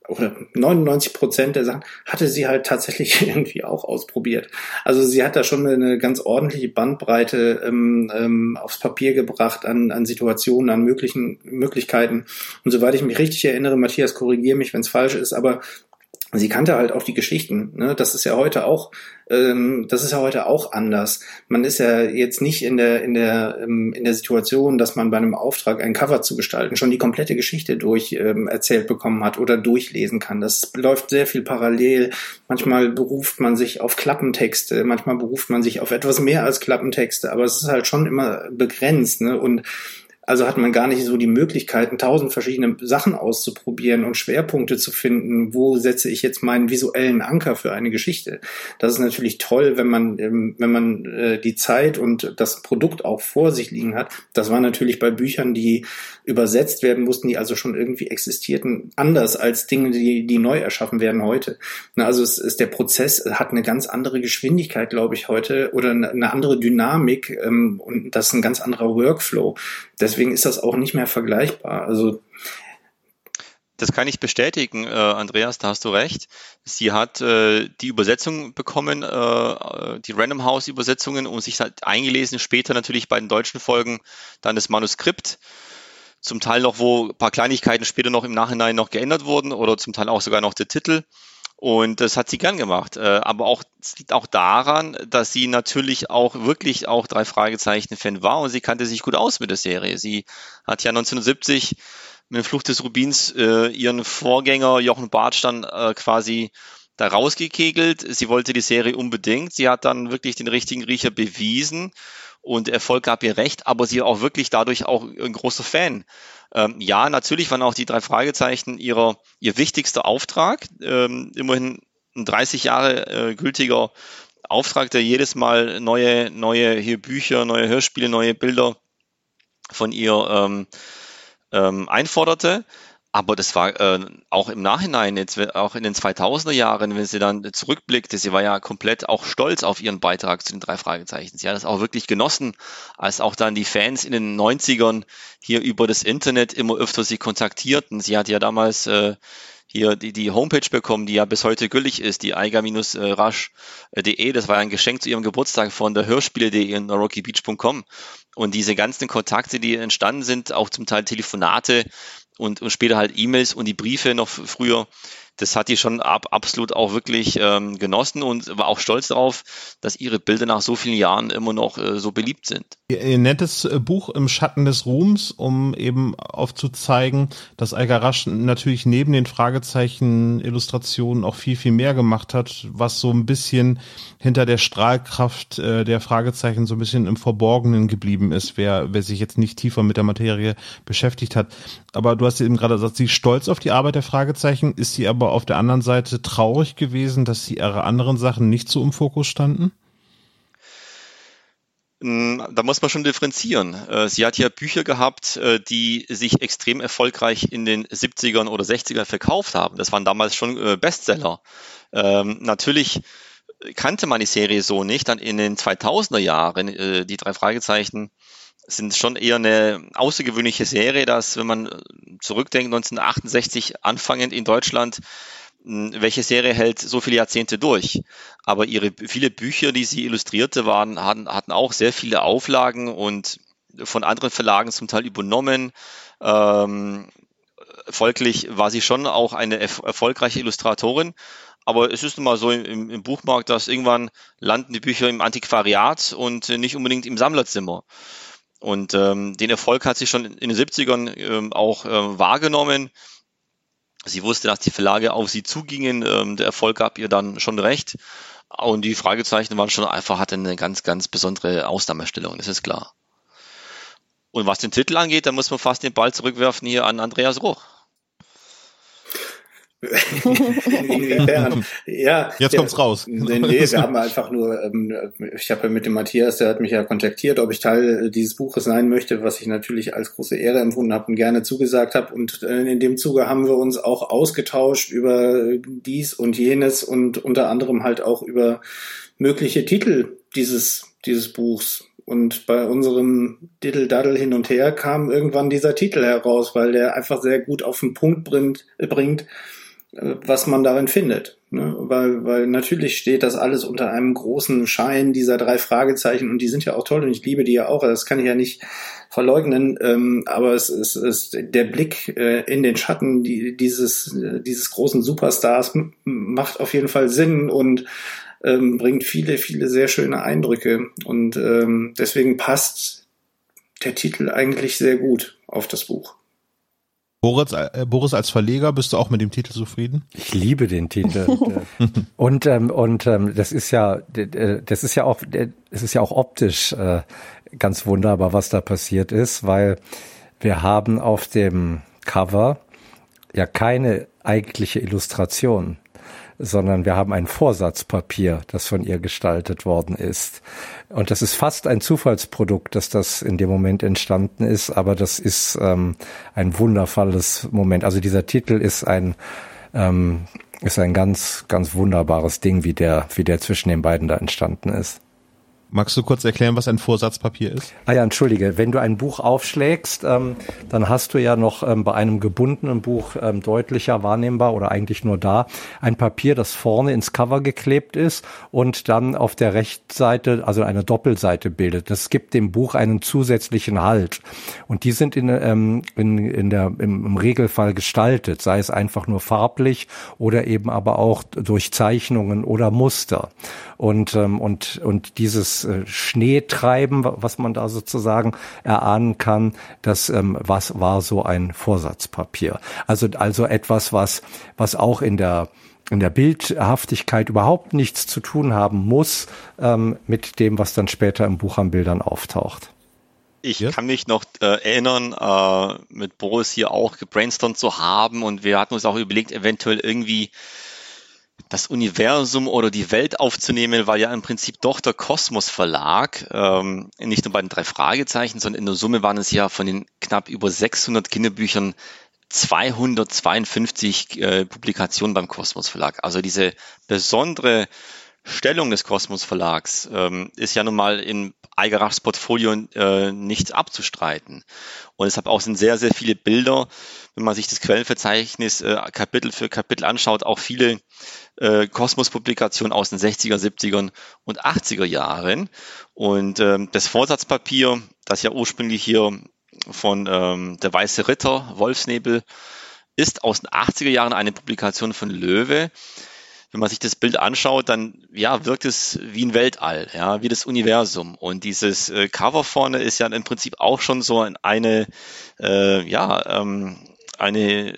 oder 99 Prozent der Sachen hatte sie halt tatsächlich *laughs* irgendwie auch ausprobiert. Also sie hat da schon eine ganz ordentliche Bandbreite ähm, ähm, aufs Papier gebracht an, an Situationen, an möglichen Möglichkeiten. Und soweit ich mich richtig erinnere, Matthias, korrigiere mich, wenn es falsch ist, aber sie kannte halt auch die Geschichten. Ne? Das ist ja heute auch, ähm, das ist ja heute auch anders. Man ist ja jetzt nicht in der in der ähm, in der Situation, dass man bei einem Auftrag ein Cover zu gestalten schon die komplette Geschichte durch ähm, erzählt bekommen hat oder durchlesen kann. Das läuft sehr viel parallel. Manchmal beruft man sich auf Klappentexte, manchmal beruft man sich auf etwas mehr als Klappentexte, aber es ist halt schon immer begrenzt. Ne? Und also hat man gar nicht so die Möglichkeiten, tausend verschiedene Sachen auszuprobieren und Schwerpunkte zu finden. Wo setze ich jetzt meinen visuellen Anker für eine Geschichte? Das ist natürlich toll, wenn man, ähm, wenn man äh, die Zeit und das Produkt auch vor sich liegen hat. Das war natürlich bei Büchern, die übersetzt werden mussten, die also schon irgendwie existierten, anders als Dinge, die, die neu erschaffen werden heute. Also es ist der Prozess hat eine ganz andere Geschwindigkeit, glaube ich, heute oder eine andere Dynamik ähm, und das ist ein ganz anderer Workflow. Deswegen ist das auch nicht mehr vergleichbar. Also das kann ich bestätigen, äh, Andreas, da hast du recht. Sie hat äh, die Übersetzung bekommen, äh, die Random House Übersetzungen und sich halt eingelesen, später natürlich bei den deutschen Folgen dann das Manuskript. Zum Teil noch, wo paar Kleinigkeiten später noch im Nachhinein noch geändert wurden oder zum Teil auch sogar noch der Titel. Und das hat sie gern gemacht. Äh, aber auch, es liegt auch daran, dass sie natürlich auch wirklich auch drei Fragezeichen-Fan war und sie kannte sich gut aus mit der Serie. Sie hat ja 1970 mit dem Flucht des Rubins äh, ihren Vorgänger Jochen Bartsch dann äh, quasi da rausgekegelt. Sie wollte die Serie unbedingt. Sie hat dann wirklich den richtigen Riecher bewiesen und Erfolg gab ihr recht, aber sie auch wirklich dadurch auch ein großer Fan. Ähm, ja, natürlich waren auch die drei Fragezeichen ihrer, ihr wichtigster Auftrag. Ähm, immerhin ein 30 Jahre äh, gültiger Auftrag, der jedes Mal neue, neue hier Bücher, neue Hörspiele, neue Bilder von ihr ähm, ähm, einforderte. Aber das war äh, auch im Nachhinein, jetzt auch in den 2000er Jahren, wenn sie dann zurückblickte, sie war ja komplett auch stolz auf ihren Beitrag zu den drei Fragezeichen. Sie hat es auch wirklich genossen, als auch dann die Fans in den 90ern hier über das Internet immer öfter sie kontaktierten. Sie hat ja damals äh, hier die, die Homepage bekommen, die ja bis heute gültig ist, die eiger-rasch.de. Das war ein Geschenk zu ihrem Geburtstag von der Hörspiele.de in rockybeach.com. Und diese ganzen Kontakte, die entstanden sind, auch zum Teil Telefonate, und, und später halt E-Mails und die Briefe noch früher das hat die schon ab, absolut auch wirklich ähm, genossen und war auch stolz darauf, dass ihre Bilder nach so vielen Jahren immer noch äh, so beliebt sind. Ihr nettes äh, Buch im Schatten des Ruhms, um eben aufzuzeigen, dass Algarasch natürlich neben den Fragezeichen Illustrationen auch viel, viel mehr gemacht hat, was so ein bisschen hinter der Strahlkraft äh, der Fragezeichen so ein bisschen im Verborgenen geblieben ist, wer, wer sich jetzt nicht tiefer mit der Materie beschäftigt hat. Aber du hast eben gerade gesagt, sie ist stolz auf die Arbeit der Fragezeichen, ist sie aber auf der anderen Seite traurig gewesen, dass sie ihre anderen Sachen nicht so im Fokus standen? Hm, da muss man schon differenzieren. Äh, sie hat ja Bücher gehabt, äh, die sich extrem erfolgreich in den 70ern oder 60ern verkauft haben. Das waren damals schon äh, Bestseller. Ähm, natürlich kannte man die Serie so nicht. Dann in den 2000er Jahren, die drei Fragezeichen, sind schon eher eine außergewöhnliche Serie, dass, wenn man zurückdenkt, 1968 anfangend in Deutschland, hm, welche Serie hält so viele Jahrzehnte durch? Aber ihre viele Bücher, die sie illustrierte, waren, hatten, hatten auch sehr viele Auflagen und von anderen Verlagen zum Teil übernommen. Ähm, folglich war sie schon auch eine erfolgreiche Illustratorin. Aber es ist nun mal so im, im Buchmarkt, dass irgendwann landen die Bücher im Antiquariat und nicht unbedingt im Sammlerzimmer. Und ähm, den Erfolg hat sie schon in den 70ern ähm, auch äh, wahrgenommen. Sie wusste, dass die Verlage auf sie zugingen. Ähm, der Erfolg gab ihr dann schon recht. Und die Fragezeichen waren schon einfach, hatte eine ganz, ganz besondere Ausnahmestellung, das ist klar. Und was den Titel angeht, da muss man fast den Ball zurückwerfen hier an Andreas Ruch. *laughs* Inwiefern? ja. Jetzt kommt's ja, raus. Nee, nee, wir haben einfach nur, ähm, ich habe ja mit dem Matthias, der hat mich ja kontaktiert, ob ich Teil dieses Buches sein möchte, was ich natürlich als große Ehre empfunden habe und gerne zugesagt habe. Und äh, in dem Zuge haben wir uns auch ausgetauscht über dies und jenes und unter anderem halt auch über mögliche Titel dieses, dieses Buchs. Und bei unserem Diddle-Daddle hin und her kam irgendwann dieser Titel heraus, weil der einfach sehr gut auf den Punkt bringt, bringt äh, was man darin findet. Ne? Weil, weil natürlich steht das alles unter einem großen Schein dieser drei Fragezeichen und die sind ja auch toll und ich liebe die ja auch, das kann ich ja nicht verleugnen, ähm, aber es ist, ist der Blick äh, in den Schatten die, dieses, äh, dieses großen Superstars macht auf jeden Fall Sinn und ähm, bringt viele, viele sehr schöne Eindrücke und ähm, deswegen passt der Titel eigentlich sehr gut auf das Buch. Boris, äh, Boris als Verleger, bist du auch mit dem Titel zufrieden? Ich liebe den Titel. *laughs* und ähm, und ähm, das ist ja das ist ja auch es ist ja auch optisch äh, ganz wunderbar, was da passiert ist, weil wir haben auf dem Cover ja keine eigentliche Illustration sondern wir haben ein Vorsatzpapier, das von ihr gestaltet worden ist. Und das ist fast ein Zufallsprodukt, dass das in dem Moment entstanden ist, aber das ist ähm, ein wundervolles Moment. Also dieser Titel ist ein ähm, ist ein ganz ganz wunderbares Ding, wie der wie der zwischen den beiden da entstanden ist. Magst du kurz erklären, was ein Vorsatzpapier ist? Ah ja, entschuldige. Wenn du ein Buch aufschlägst, ähm, dann hast du ja noch ähm, bei einem gebundenen Buch ähm, deutlicher wahrnehmbar oder eigentlich nur da ein Papier, das vorne ins Cover geklebt ist und dann auf der Rechtsseite, also eine Doppelseite bildet. Das gibt dem Buch einen zusätzlichen Halt. Und die sind in, ähm, in, in der, im, im Regelfall gestaltet, sei es einfach nur farblich oder eben aber auch durch Zeichnungen oder Muster. Und, ähm, und, und dieses äh, Schneetreiben, was man da sozusagen erahnen kann, das ähm, was war so ein Vorsatzpapier. Also also etwas, was was auch in der in der Bildhaftigkeit überhaupt nichts zu tun haben muss ähm, mit dem, was dann später im Buch an Bildern auftaucht. Ich ja? kann mich noch äh, erinnern, äh, mit Boris hier auch gebrainstormt zu haben und wir hatten uns auch überlegt, eventuell irgendwie das Universum oder die Welt aufzunehmen, weil ja im Prinzip doch der Kosmos Verlag, ähm, nicht nur bei den drei Fragezeichen, sondern in der Summe waren es ja von den knapp über 600 Kinderbüchern 252 äh, Publikationen beim Kosmos Verlag. Also diese besondere Stellung des Kosmos Verlags ähm, ist ja nun mal in Eigerachs Portfolio äh, nicht abzustreiten. Und deshalb auch sind sehr, sehr viele Bilder, wenn man sich das Quellenverzeichnis äh, Kapitel für Kapitel anschaut, auch viele äh, Kosmos-Publikationen aus den 60er, 70er und 80er Jahren. Und ähm, das Vorsatzpapier, das ja ursprünglich hier von ähm, Der Weiße Ritter, Wolfsnebel, ist aus den 80er Jahren eine Publikation von Löwe wenn man sich das Bild anschaut, dann ja, wirkt es wie ein Weltall, ja, wie das Universum. Und dieses äh, Cover vorne ist ja im Prinzip auch schon so eine, äh, ja, ähm, eine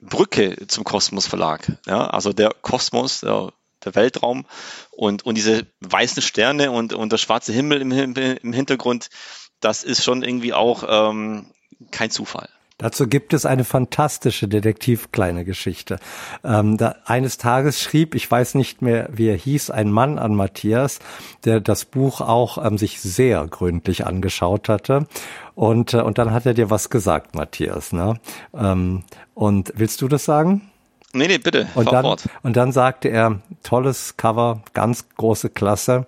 Brücke zum Kosmos Verlag. Ja, also der Kosmos, der, der Weltraum und, und diese weißen Sterne und, und der schwarze Himmel im, im Hintergrund, das ist schon irgendwie auch ähm, kein Zufall. Dazu gibt es eine fantastische Detektiv-kleine Geschichte. Ähm, da, eines Tages schrieb, ich weiß nicht mehr, wie er hieß, ein Mann an Matthias, der das Buch auch ähm, sich sehr gründlich angeschaut hatte. Und, äh, und dann hat er dir was gesagt, Matthias. Ne? Ähm, und willst du das sagen? Nee, nee, bitte. Und dann, und dann sagte er, tolles Cover, ganz große Klasse.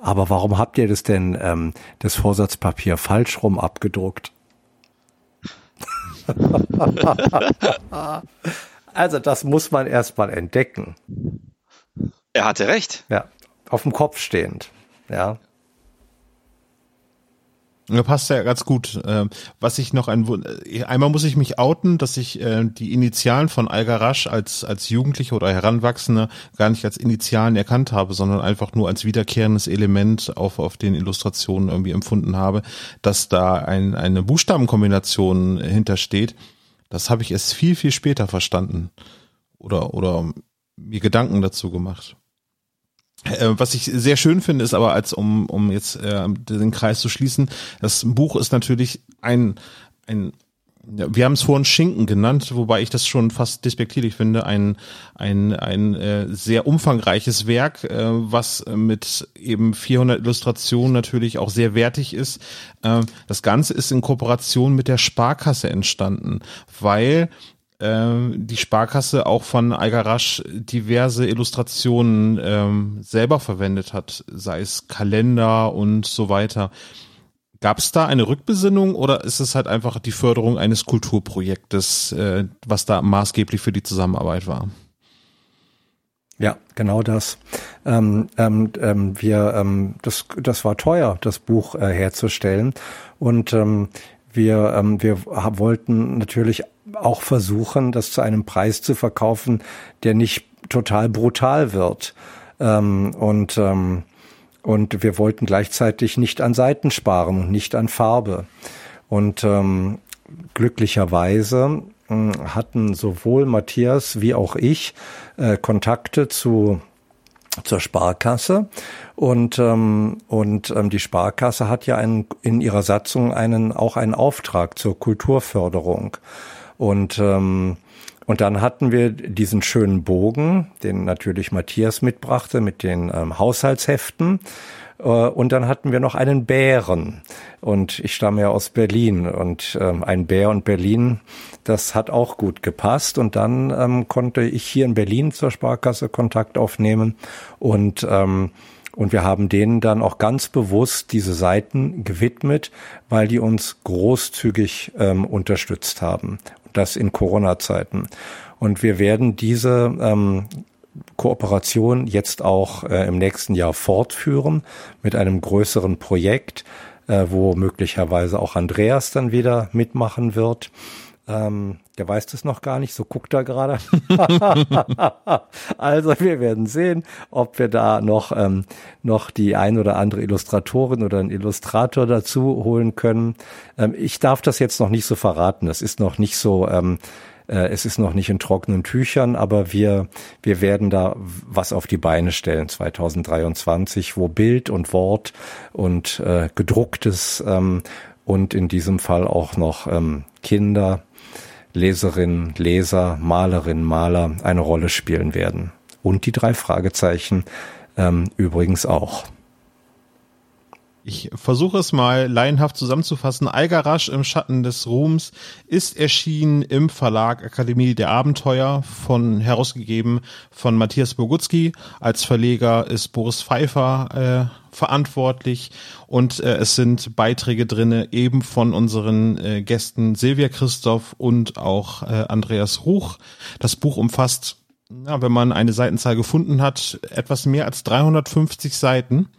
Aber warum habt ihr das denn, ähm, das Vorsatzpapier falsch rum abgedruckt? *laughs* also das muss man erstmal entdecken. Er hatte recht. Ja, auf dem Kopf stehend. Ja. Ja, passt ja ganz gut. Ähm, was ich noch ein äh, einmal muss ich mich outen, dass ich äh, die Initialen von Algarasch als als Jugendlicher oder Heranwachsender gar nicht als Initialen erkannt habe, sondern einfach nur als wiederkehrendes Element auf auf den Illustrationen irgendwie empfunden habe, dass da ein, eine Buchstabenkombination hintersteht. Das habe ich erst viel viel später verstanden oder oder mir Gedanken dazu gemacht. Äh, was ich sehr schön finde, ist aber, als um, um jetzt äh, den Kreis zu schließen, das Buch ist natürlich ein, ein wir haben es vorhin Schinken genannt, wobei ich das schon fast despektierlich finde, ein, ein, ein äh, sehr umfangreiches Werk, äh, was mit eben 400 Illustrationen natürlich auch sehr wertig ist. Äh, das Ganze ist in Kooperation mit der Sparkasse entstanden, weil die Sparkasse auch von Algarasch diverse Illustrationen ähm, selber verwendet hat, sei es Kalender und so weiter. Gab es da eine Rückbesinnung oder ist es halt einfach die Förderung eines Kulturprojektes, äh, was da maßgeblich für die Zusammenarbeit war? Ja, genau das. Ähm, ähm, ähm, wir, ähm, das, das war teuer, das Buch äh, herzustellen und ähm, wir, ähm, wir wollten natürlich auch versuchen, das zu einem Preis zu verkaufen, der nicht total brutal wird. Ähm, und, ähm, und wir wollten gleichzeitig nicht an Seiten sparen und nicht an Farbe. Und ähm, glücklicherweise äh, hatten sowohl Matthias wie auch ich äh, Kontakte zu zur Sparkasse und ähm, und ähm, die Sparkasse hat ja einen, in ihrer Satzung einen auch einen Auftrag zur Kulturförderung und ähm, und dann hatten wir diesen schönen Bogen, den natürlich Matthias mitbrachte mit den ähm, Haushaltsheften. Äh, und dann hatten wir noch einen Bären. Und ich stamme ja aus Berlin. Und ähm, ein Bär und Berlin, das hat auch gut gepasst. Und dann ähm, konnte ich hier in Berlin zur Sparkasse Kontakt aufnehmen. Und ähm, und wir haben denen dann auch ganz bewusst diese Seiten gewidmet, weil die uns großzügig ähm, unterstützt haben das in Corona-Zeiten. Und wir werden diese ähm, Kooperation jetzt auch äh, im nächsten Jahr fortführen mit einem größeren Projekt, äh, wo möglicherweise auch Andreas dann wieder mitmachen wird. Ähm, der weiß das noch gar nicht, so guckt er gerade. *laughs* also wir werden sehen, ob wir da noch, ähm, noch die ein oder andere Illustratorin oder einen Illustrator dazu holen können. Ähm, ich darf das jetzt noch nicht so verraten. Das ist noch nicht so, ähm, äh, es ist noch nicht in trockenen Tüchern, aber wir, wir werden da was auf die Beine stellen 2023, wo Bild und Wort und äh, gedrucktes ähm, und in diesem Fall auch noch ähm, Kinder Leserinnen, Leser, Malerinnen, Maler eine Rolle spielen werden. Und die drei Fragezeichen ähm, übrigens auch. Ich versuche es mal laienhaft zusammenzufassen. Algarasch im Schatten des Ruhms ist erschienen im Verlag Akademie der Abenteuer von herausgegeben von Matthias Bogutzki. Als Verleger ist Boris Pfeiffer äh, verantwortlich und äh, es sind Beiträge drinne eben von unseren äh, Gästen Silvia Christoph und auch äh, Andreas Ruch. Das Buch umfasst, ja, wenn man eine Seitenzahl gefunden hat, etwas mehr als 350 Seiten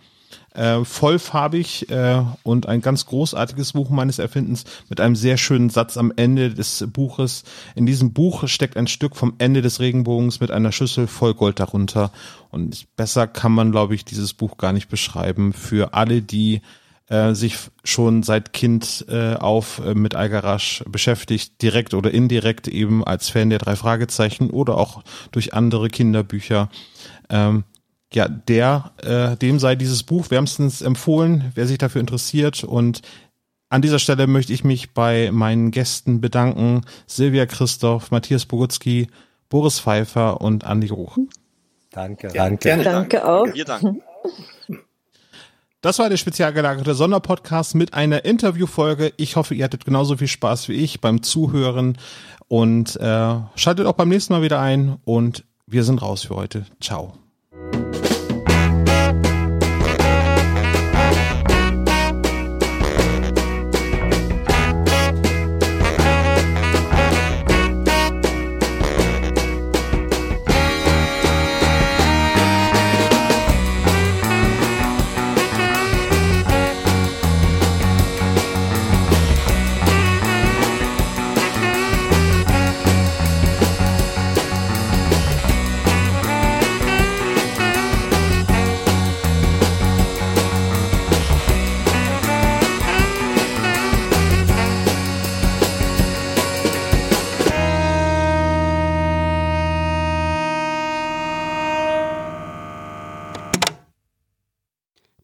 äh, vollfarbig äh, und ein ganz großartiges Buch meines Erfindens mit einem sehr schönen Satz am Ende des Buches. In diesem Buch steckt ein Stück vom Ende des Regenbogens mit einer Schüssel voll Gold darunter. Und besser kann man, glaube ich, dieses Buch gar nicht beschreiben für alle, die äh, sich schon seit Kind äh, auf äh, mit Algarasch beschäftigt, direkt oder indirekt eben als Fan der drei Fragezeichen oder auch durch andere Kinderbücher. Ähm, ja, der, äh, dem sei dieses Buch wärmstens empfohlen, wer sich dafür interessiert. Und an dieser Stelle möchte ich mich bei meinen Gästen bedanken. Silvia Christoph, Matthias Bogutzki, Boris Pfeiffer und Andi Ruch. Danke, ja, danke. Gerne. Danke auch. Wir danken. Das war der spezial gelagerte Sonderpodcast mit einer Interviewfolge. Ich hoffe, ihr hattet genauso viel Spaß wie ich beim Zuhören und äh, schaltet auch beim nächsten Mal wieder ein und wir sind raus für heute. Ciao.